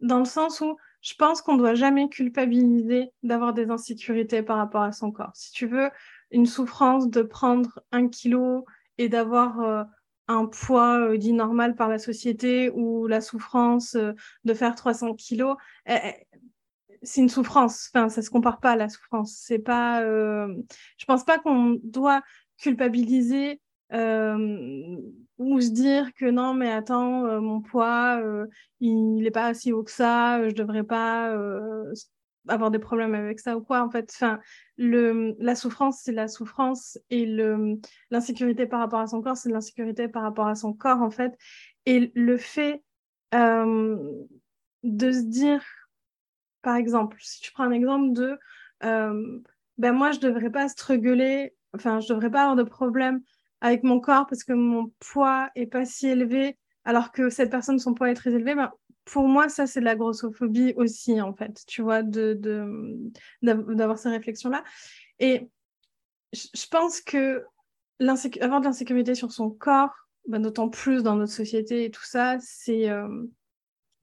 dans le sens où je pense qu'on ne doit jamais culpabiliser d'avoir des insécurités par rapport à son corps. Si tu veux une souffrance de prendre un kilo et d'avoir euh, un poids euh, dit normal par la société ou la souffrance euh, de faire 300 kilos, eh, eh, c'est une souffrance. Enfin, ça se compare pas à la souffrance. C'est pas. Je pense pas qu'on doit culpabiliser ou se dire que non, mais attends, mon poids, il n'est pas assez haut que ça, je devrais pas avoir des problèmes avec ça ou quoi. En fait, enfin, le, la souffrance, c'est la souffrance et le, l'insécurité par rapport à son corps, c'est l'insécurité par rapport à son corps, en fait. Et le fait de se dire, par exemple, si tu prends un exemple de, ben moi, je devrais pas struggler, enfin, je devrais pas avoir de problème avec mon corps parce que mon poids est pas si élevé, alors que cette personne, son poids est très élevé, ben, pour moi, ça, c'est de la grossophobie aussi, en fait, tu vois, de, d'avoir ces réflexions-là. Et je pense que avoir de l'insécurité sur son corps, ben, d'autant plus dans notre société et tout ça, c'est euh,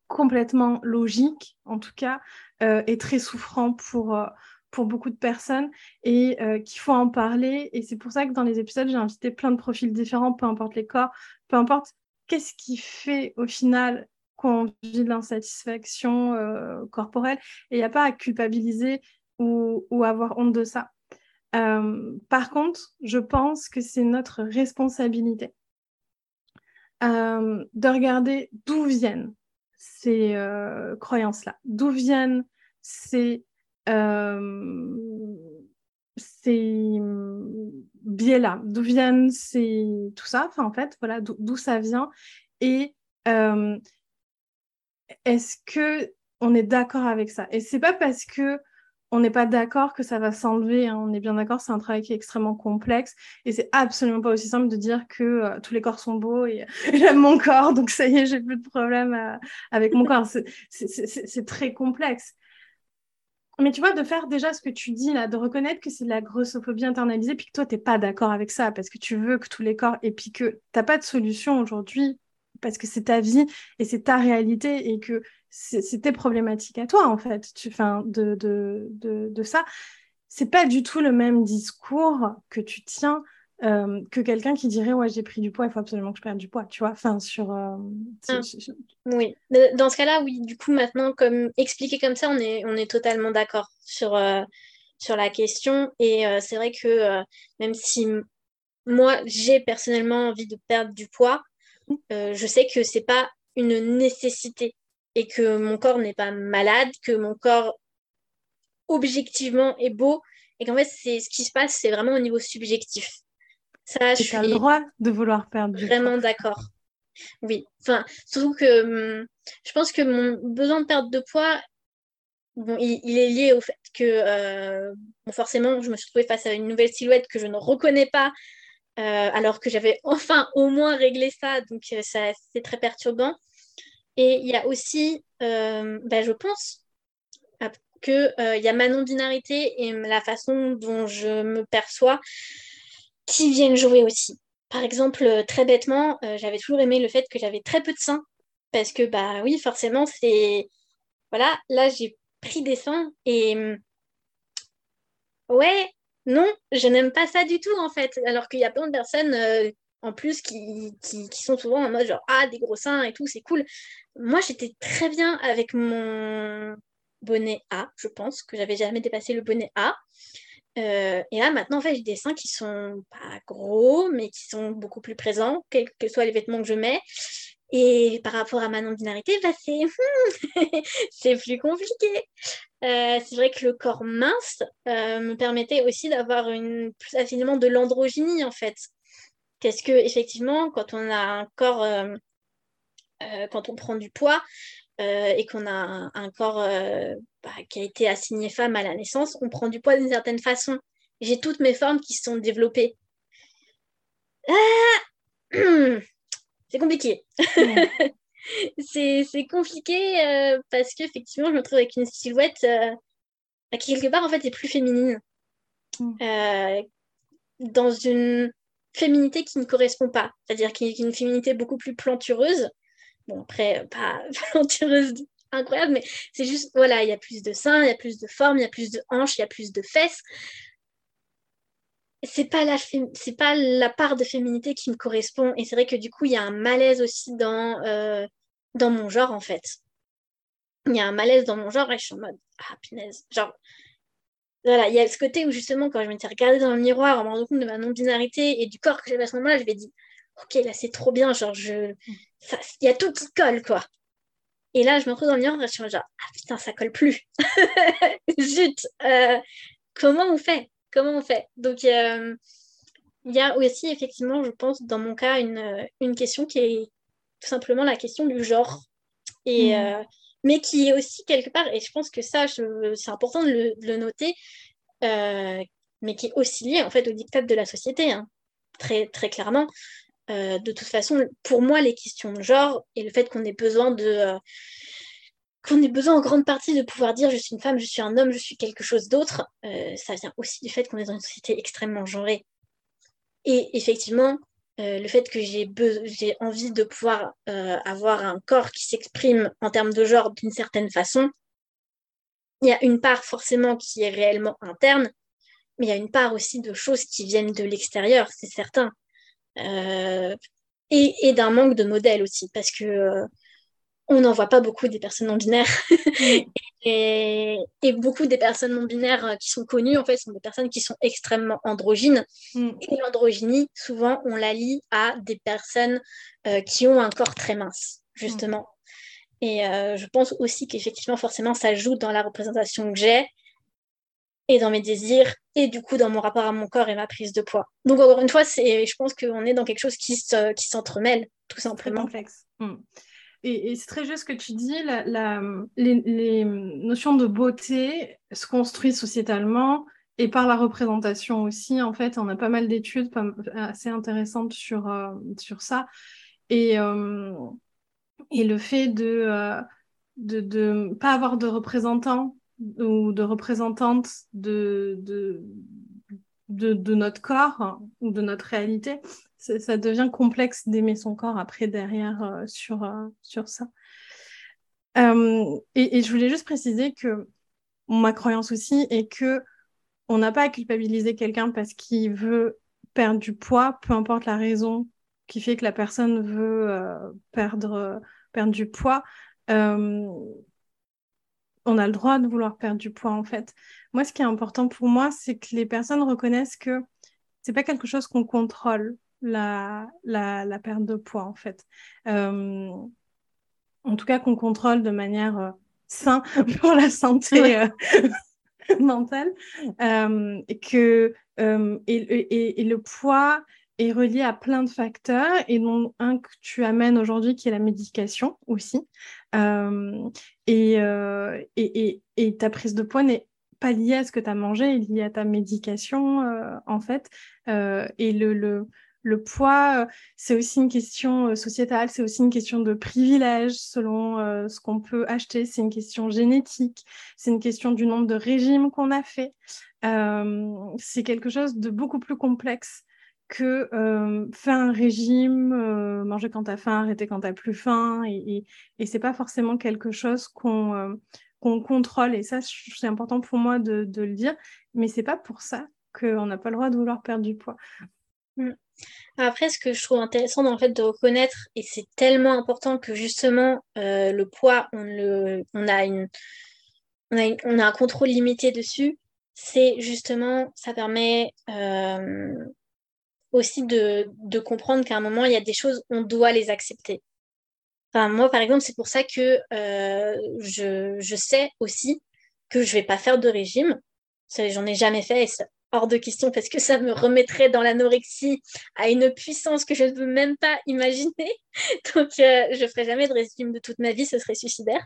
complètement logique, en tout cas, euh, et très souffrant pour, euh, pour beaucoup de personnes et qu'il faut en parler. Et c'est pour ça que dans les épisodes, j'ai invité plein de profils différents, peu importe les corps, peu importe qu'est-ce qui fait au final qu'on vit de l'insatisfaction euh, corporelle. Et il n'y a pas à culpabiliser ou, avoir honte de ça. Euh, par contre, je pense que c'est notre responsabilité de regarder d'où viennent ces croyances-là, d'où viennent ces euh, ces biais-là, d'où viennent ces... tout ça, enfin, en fait, voilà, d'où ça vient? Et euh, est-ce que on est d'accord avec ça? Et c'est pas parce que on n'est pas d'accord que ça va s'enlever. Hein. On est bien d'accord, c'est un travail qui est extrêmement complexe et c'est absolument pas aussi simple de dire que euh, tous les corps sont beaux et, [laughs] j'aime mon corps, donc ça y est, j'ai plus de problème avec mon corps. C'est très complexe. Mais tu vois, de faire déjà ce que tu dis là, de reconnaître que c'est de la grossophobie internalisée, puis que toi, tu n'es pas d'accord avec ça, parce que tu veux que tous les corps, et puis que tu n'as pas de solution aujourd'hui, parce que c'est ta vie et c'est ta réalité, et que c'était problématique à toi, en fait, tu, fin, de, de, de, de ça. C'est pas du tout le même discours que tu tiens euh, que quelqu'un qui dirait ouais j'ai pris du poids il faut absolument que je perde du poids tu vois enfin sur euh, ah, oui dans ce cas-là oui du coup maintenant comme expliqué comme ça on est on est totalement d'accord sur euh, sur la question et c'est vrai que même si moi j'ai personnellement envie de perdre du poids je sais que c'est pas une nécessité et que mon corps n'est pas malade que mon corps objectivement est beau et qu'en fait c'est ce qui se passe c'est vraiment au niveau subjectif ça, je suis le droit de vouloir perdre Vraiment d'accord. Oui, enfin, surtout que hum, je pense que mon besoin de perdre de poids, bon, il, est lié au fait que euh, forcément, je me suis retrouvée face à une nouvelle silhouette que je ne reconnais pas, euh, alors que j'avais [laughs] enfin au moins réglé ça, donc euh, ça c'est très perturbant. Et il y a aussi, ben, je pense, qu'il il y a ma non-binarité et la façon dont je me perçois qui viennent jouer aussi. Par exemple, euh, très bêtement, euh, j'avais toujours aimé le fait que j'avais très peu de seins. Parce que, bah oui, forcément, c'est. Voilà, là, j'ai pris des seins et. Ouais, non, je n'aime pas ça du tout, en fait. Alors qu'il y a plein de personnes, euh, en plus, qui, sont souvent en mode genre, ah, des gros seins et tout, c'est cool. Moi, j'étais très bien avec mon bonnet A, je pense, que j'avais jamais dépassé le bonnet A. Euh, et là, maintenant, en fait, j'ai des seins qui sont pas gros, mais qui sont beaucoup plus présents, quels que soient les vêtements que je mets. Et par rapport à ma non-binarité, bah, [laughs] c'est plus compliqué. Euh, c'est vrai que le corps mince euh, me permettait aussi d'avoir plus affinement de l'androgynie, en fait. Qu'est-ce que, effectivement, quand on a un corps, quand on prend du poids, euh, et qu'on a un, corps euh, bah, qui a été assigné femme à la naissance, on prend du poids d'une certaine façon. J'ai toutes mes formes qui sont développées. Ah [clears throat] c'est compliqué. [laughs] c'est compliqué euh, parce qu'effectivement, je me trouve avec une silhouette bah, qui, quelque part, en fait, est plus féminine. Mm. dans une féminité qui ne correspond pas. C'est-à-dire qu'il y a une féminité beaucoup plus plantureuse Bon, après, pas [laughs] aventureuse incroyable, mais c'est juste, voilà, il y a plus de seins, il y a plus de formes, il y a plus de hanches, il y a plus de fesses. C'est pas la c'est pas la part de féminité qui me correspond. Et c'est vrai que du coup il y a un malaise aussi dans euh, dans mon genre en fait. Il y a un malaise dans mon genre et je suis en mode ah punaise. Genre voilà il y a ce côté où justement quand je m'étais regardée dans le miroir en me rendant compte de ma non-binarité et du corps que j'avais à ce moment-là je vais dit ok là c'est trop bien. Genre je il y a tout qui colle quoi. Et là, je me retrouve dans le miroir et je suis genre, ah putain, ça colle plus. [laughs] Zut, euh, comment on fait? Comment on fait? Donc, euh, il y a aussi, effectivement, je pense, dans mon cas, une, une question qui est tout simplement la question du genre. Et, mm. euh, mais qui est aussi quelque part, et je pense que ça, c'est important de le, de le noter, mais qui est aussi lié en fait au dictat de la société, hein, très, très clairement. Euh, de toute façon, pour moi, les questions de genre et le fait qu'on ait besoin de. Euh, qu'on ait besoin en grande partie de pouvoir dire je suis une femme, je suis un homme, je suis quelque chose d'autre, euh, ça vient aussi du fait qu'on est dans une société extrêmement genrée. Et effectivement, le fait que j'ai, j'ai envie de pouvoir avoir un corps qui s'exprime en termes de genre d'une certaine façon, il y a une part forcément qui est réellement interne, mais il y a une part aussi de choses qui viennent de l'extérieur, c'est certain. Euh, et, d'un manque de modèles aussi, parce que euh, on n'en voit pas beaucoup des personnes non binaires. [laughs] Mm. et, beaucoup des personnes non binaires euh, qui sont connues, en fait, sont des personnes qui sont extrêmement androgynes. Mm. Et l'androgynie, souvent, on la lie à des personnes qui ont un corps très mince, justement. Mm. Et je pense aussi qu'effectivement, forcément, ça joue dans la représentation que j'ai et dans mes désirs et du coup dans mon rapport à mon corps et ma prise de poids. Donc encore une fois, je pense qu'on est dans quelque chose qui, se, qui s'entremêle tout simplement. complexe. Et, c'est très juste ce que tu dis, les, notions de beauté se construisent sociétalement et par la représentation aussi. En fait, on a pas mal d'études assez intéressantes sur, euh, sur ça. Et, euh, et le fait de ne euh, de, de pas avoir de représentants ou de représentantes de, de, de, notre corps ou de notre réalité, ça devient complexe d'aimer son corps après derrière euh, sur, euh, sur ça. Euh, et, je voulais juste préciser que ma croyance aussi est que on n'a pas à culpabiliser quelqu'un parce qu'il veut perdre du poids, peu importe la raison qui fait que la personne veut perdre, perdre du poids on a le droit de vouloir perdre du poids en fait. Moi, ce qui est important pour moi, c'est que les personnes reconnaissent que c'est pas quelque chose qu'on contrôle la, la, perte de poids en fait. Euh, en tout cas, qu'on contrôle de manière euh, saine [laughs] pour la santé euh, [laughs] mentale. et que et, et, le poids est relié à plein de facteurs et dont un que tu amènes aujourd'hui qui est la médication aussi. Euh, euh, et, et, ta prise de poids n'est pas liée à ce que tu as mangé, est liée à ta médication euh, en fait. et le, le, le poids, c'est aussi une question sociétale, c'est aussi une question de privilège selon ce qu'on peut acheter, c'est une question génétique, c'est une question du nombre de régimes qu'on a fait. c'est quelque chose de beaucoup plus complexe que euh, faire un régime, euh, manger quand tu as faim, arrêter quand tu plus faim, et, et, c'est pas forcément quelque chose qu'on euh, qu'on contrôle, et ça c'est important pour moi de, de, le dire, mais c'est pas pour ça qu'on n'a pas le droit de vouloir perdre du poids. Mm. Après, ce que je trouve intéressant fait de reconnaître, et c'est tellement important que justement le poids, on, a une, on, a on a un contrôle limité dessus, c'est justement, ça permet aussi de, comprendre qu'à un moment, il y a des choses, on doit les accepter. Moi, par exemple, c'est pour ça que euh, je, je, sais aussi que je vais pas faire de régime. J'en ai jamais fait et c'est hors de question parce que ça me remettrait dans l'anorexie à une puissance que je ne peux même pas imaginer. [laughs] Donc, euh, je ferai jamais de régime de toute ma vie, ce serait suicidaire.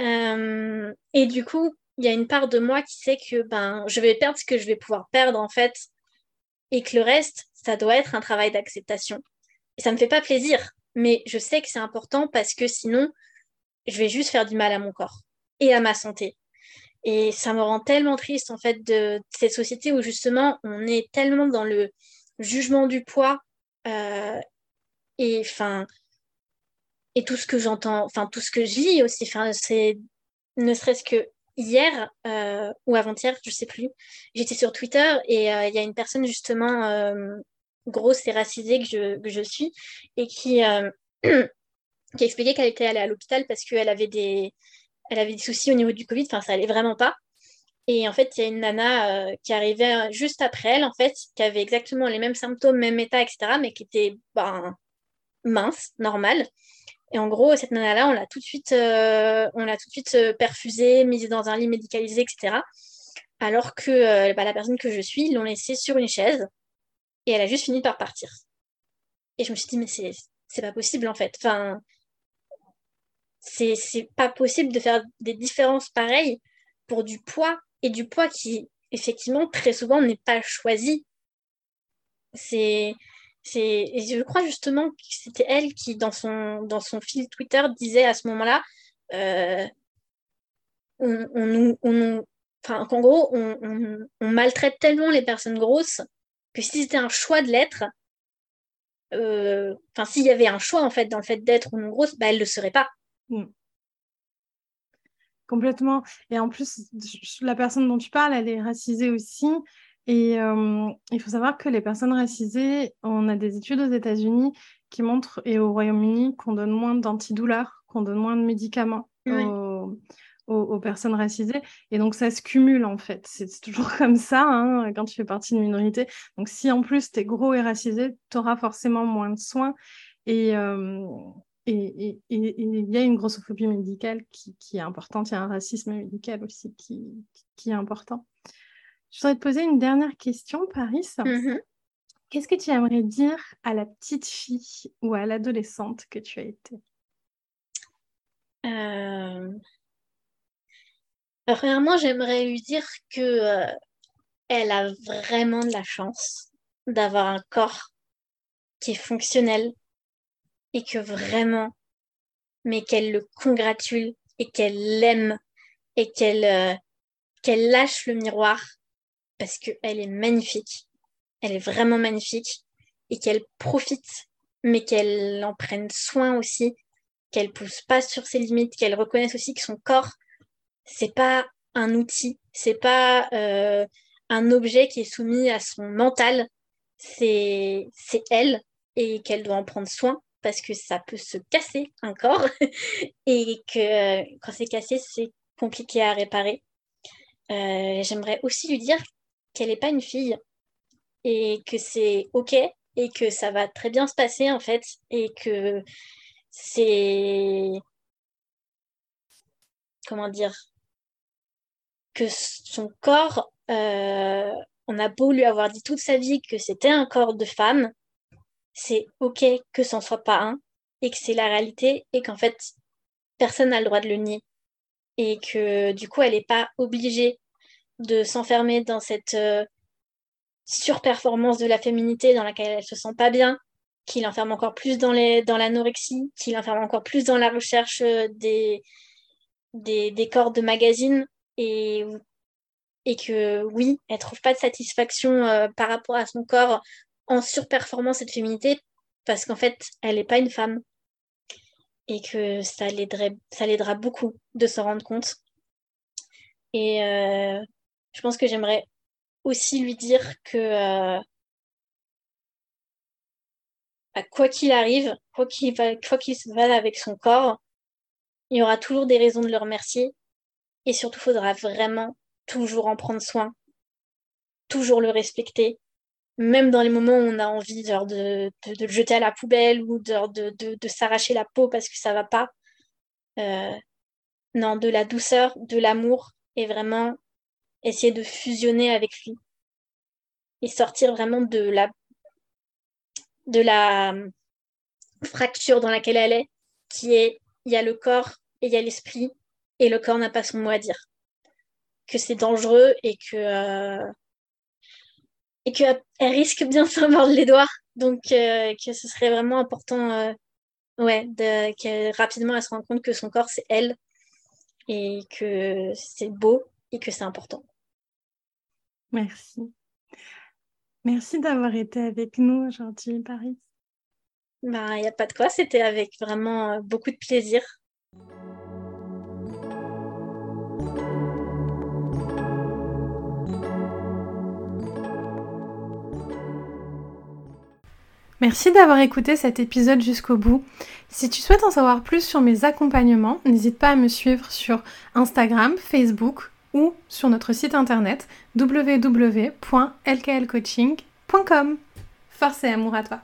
Euh, et du coup, il y a une part de moi qui sait que ben, je vais perdre ce que je vais pouvoir perdre en fait et que le reste, ça doit être un travail d'acceptation. Et ça me fait pas plaisir, mais je sais que c'est important parce que sinon, je vais juste faire du mal à mon corps et à ma santé. Et ça me rend tellement triste en fait de, cette société où justement on est tellement dans le jugement du poids euh, et enfin et tout ce que j'entends, enfin tout ce que je lis aussi, enfin c'est ne serait-ce que hier euh, ou avant-hier, je sais plus, j'étais sur Twitter et euh, il y a une personne justement grosse et racisée que je, que je suis et qui, [clears throat] qui expliquait qu'elle était allée à l'hôpital parce qu'elle avait des elle avait des soucis au niveau du Covid, enfin ça allait vraiment pas. Et en fait, il y a une nana qui arrivait juste après elle, en fait, qui avait exactement les mêmes symptômes, même état, etc., mais qui était ben, mince, normale. Et en gros, cette nana-là, on l'a tout de suite, euh, on l'a tout de suite euh, perfusée, mise dans un lit médicalisé, etc. Alors que euh, bah, la personne que je suis, l'ont laissée sur une chaise et elle a juste fini par partir. Et je me suis dit, mais c'est, c'est pas possible en fait. Enfin, c'est, pas possible de faire des différences pareilles pour du poids et du poids qui, effectivement, très souvent n'est pas choisi. C'est, et je crois justement que c'était elle qui, dans son, dans son fil Twitter, disait à ce moment-là euh, on, on, enfin, qu'en gros, on, maltraite tellement les personnes grosses que si c'était un choix de l'être, euh, enfin, s'il y avait un choix en fait dans le fait d'être ou non grosse, bah, elle ne le serait pas. Mm. Complètement. Et en plus, la personne dont tu parles, elle est racisée aussi. Et euh, il faut savoir que les personnes racisées, on a des études aux États-Unis qui montrent, et au Royaume-Uni, qu'on donne moins d'antidouleurs, qu'on donne moins de médicaments aux, personnes racisées. Et donc, ça se cumule, en fait. C'est toujours [laughs] comme ça hein, quand tu fais partie d'une minorité. Donc, si en plus, tu es gros et racisé, tu auras forcément moins de soins. Et, euh, et, il y a une grossophobie médicale qui, est importante. Il y a un racisme médical aussi qui, qui est important. Je voudrais te poser une dernière question, Paris. Mm-hmm. Qu'est-ce que tu aimerais dire à la petite fille ou à l'adolescente que tu as été? Euh... Premièrement, j'aimerais lui dire que euh, elle a vraiment de la chance d'avoir un corps qui est fonctionnel et que vraiment, mais qu'elle le congratule et qu'elle l'aime et qu'elle euh, qu'elle lâche le miroir parce qu'elle est magnifique. Elle est vraiment magnifique et qu'elle profite, mais qu'elle en prenne soin aussi, qu'elle pousse pas sur ses limites, qu'elle reconnaisse aussi que son corps, c'est pas un outil, c'est pas euh, un objet qui est soumis à son mental, c'est elle et qu'elle doit en prendre soin parce que ça peut se casser un corps [laughs] et que quand c'est cassé, c'est compliqué à réparer. Euh, j'aimerais aussi lui dire qu'elle n'est pas une fille et que c'est OK et que ça va très bien se passer en fait et que c'est comment dire que son corps euh, on a beau lui avoir dit toute sa vie que c'était un corps de femme c'est ok que ce n'en soit pas un et que c'est la réalité et qu'en fait personne n'a le droit de le nier. Et que du coup elle n'est pas obligée de s'enfermer dans cette euh, surperformance de la féminité dans laquelle elle se sent pas bien, qui l'enferme encore plus dans, l'anorexie, qui l'enferme encore plus dans la recherche euh, des, des, corps de magazine et, et que oui, elle trouve pas de satisfaction euh, par rapport à son corps en surperformant cette féminité parce qu'en fait, elle n'est pas une femme et que ça l'aidera beaucoup de s'en rendre compte. Et je pense que j'aimerais aussi lui dire que euh, bah, quoi qu'il arrive, quoi qu'il se va avec son corps, il y aura toujours des raisons de le remercier. Et surtout, faudra vraiment toujours en prendre soin, toujours le respecter, même dans les moments où on a envie de, le jeter à la poubelle ou de, s'arracher la peau parce que ça va pas. Euh, non, de la douceur, de l'amour et vraiment essayer de fusionner avec lui et sortir vraiment de la, de la fracture dans laquelle elle est, qui est il y a le corps et il y a l'esprit, et le corps n'a pas son mot à dire. Que c'est dangereux et que euh, et qu'elle risque bien de se mordre les doigts. Donc euh, que ce serait vraiment important euh, ouais, de, que rapidement elle se rende compte que son corps c'est elle et que c'est beau et que c'est important. Merci. Merci d'avoir été avec nous aujourd'hui, Paris. Ben, il n'y a pas de quoi, c'était avec vraiment beaucoup de plaisir. Merci d'avoir écouté cet épisode jusqu'au bout. Si tu souhaites en savoir plus sur mes accompagnements, n'hésite pas à me suivre sur Instagram, Facebook ou sur notre site internet www.lklcoaching.com. Force et amour à toi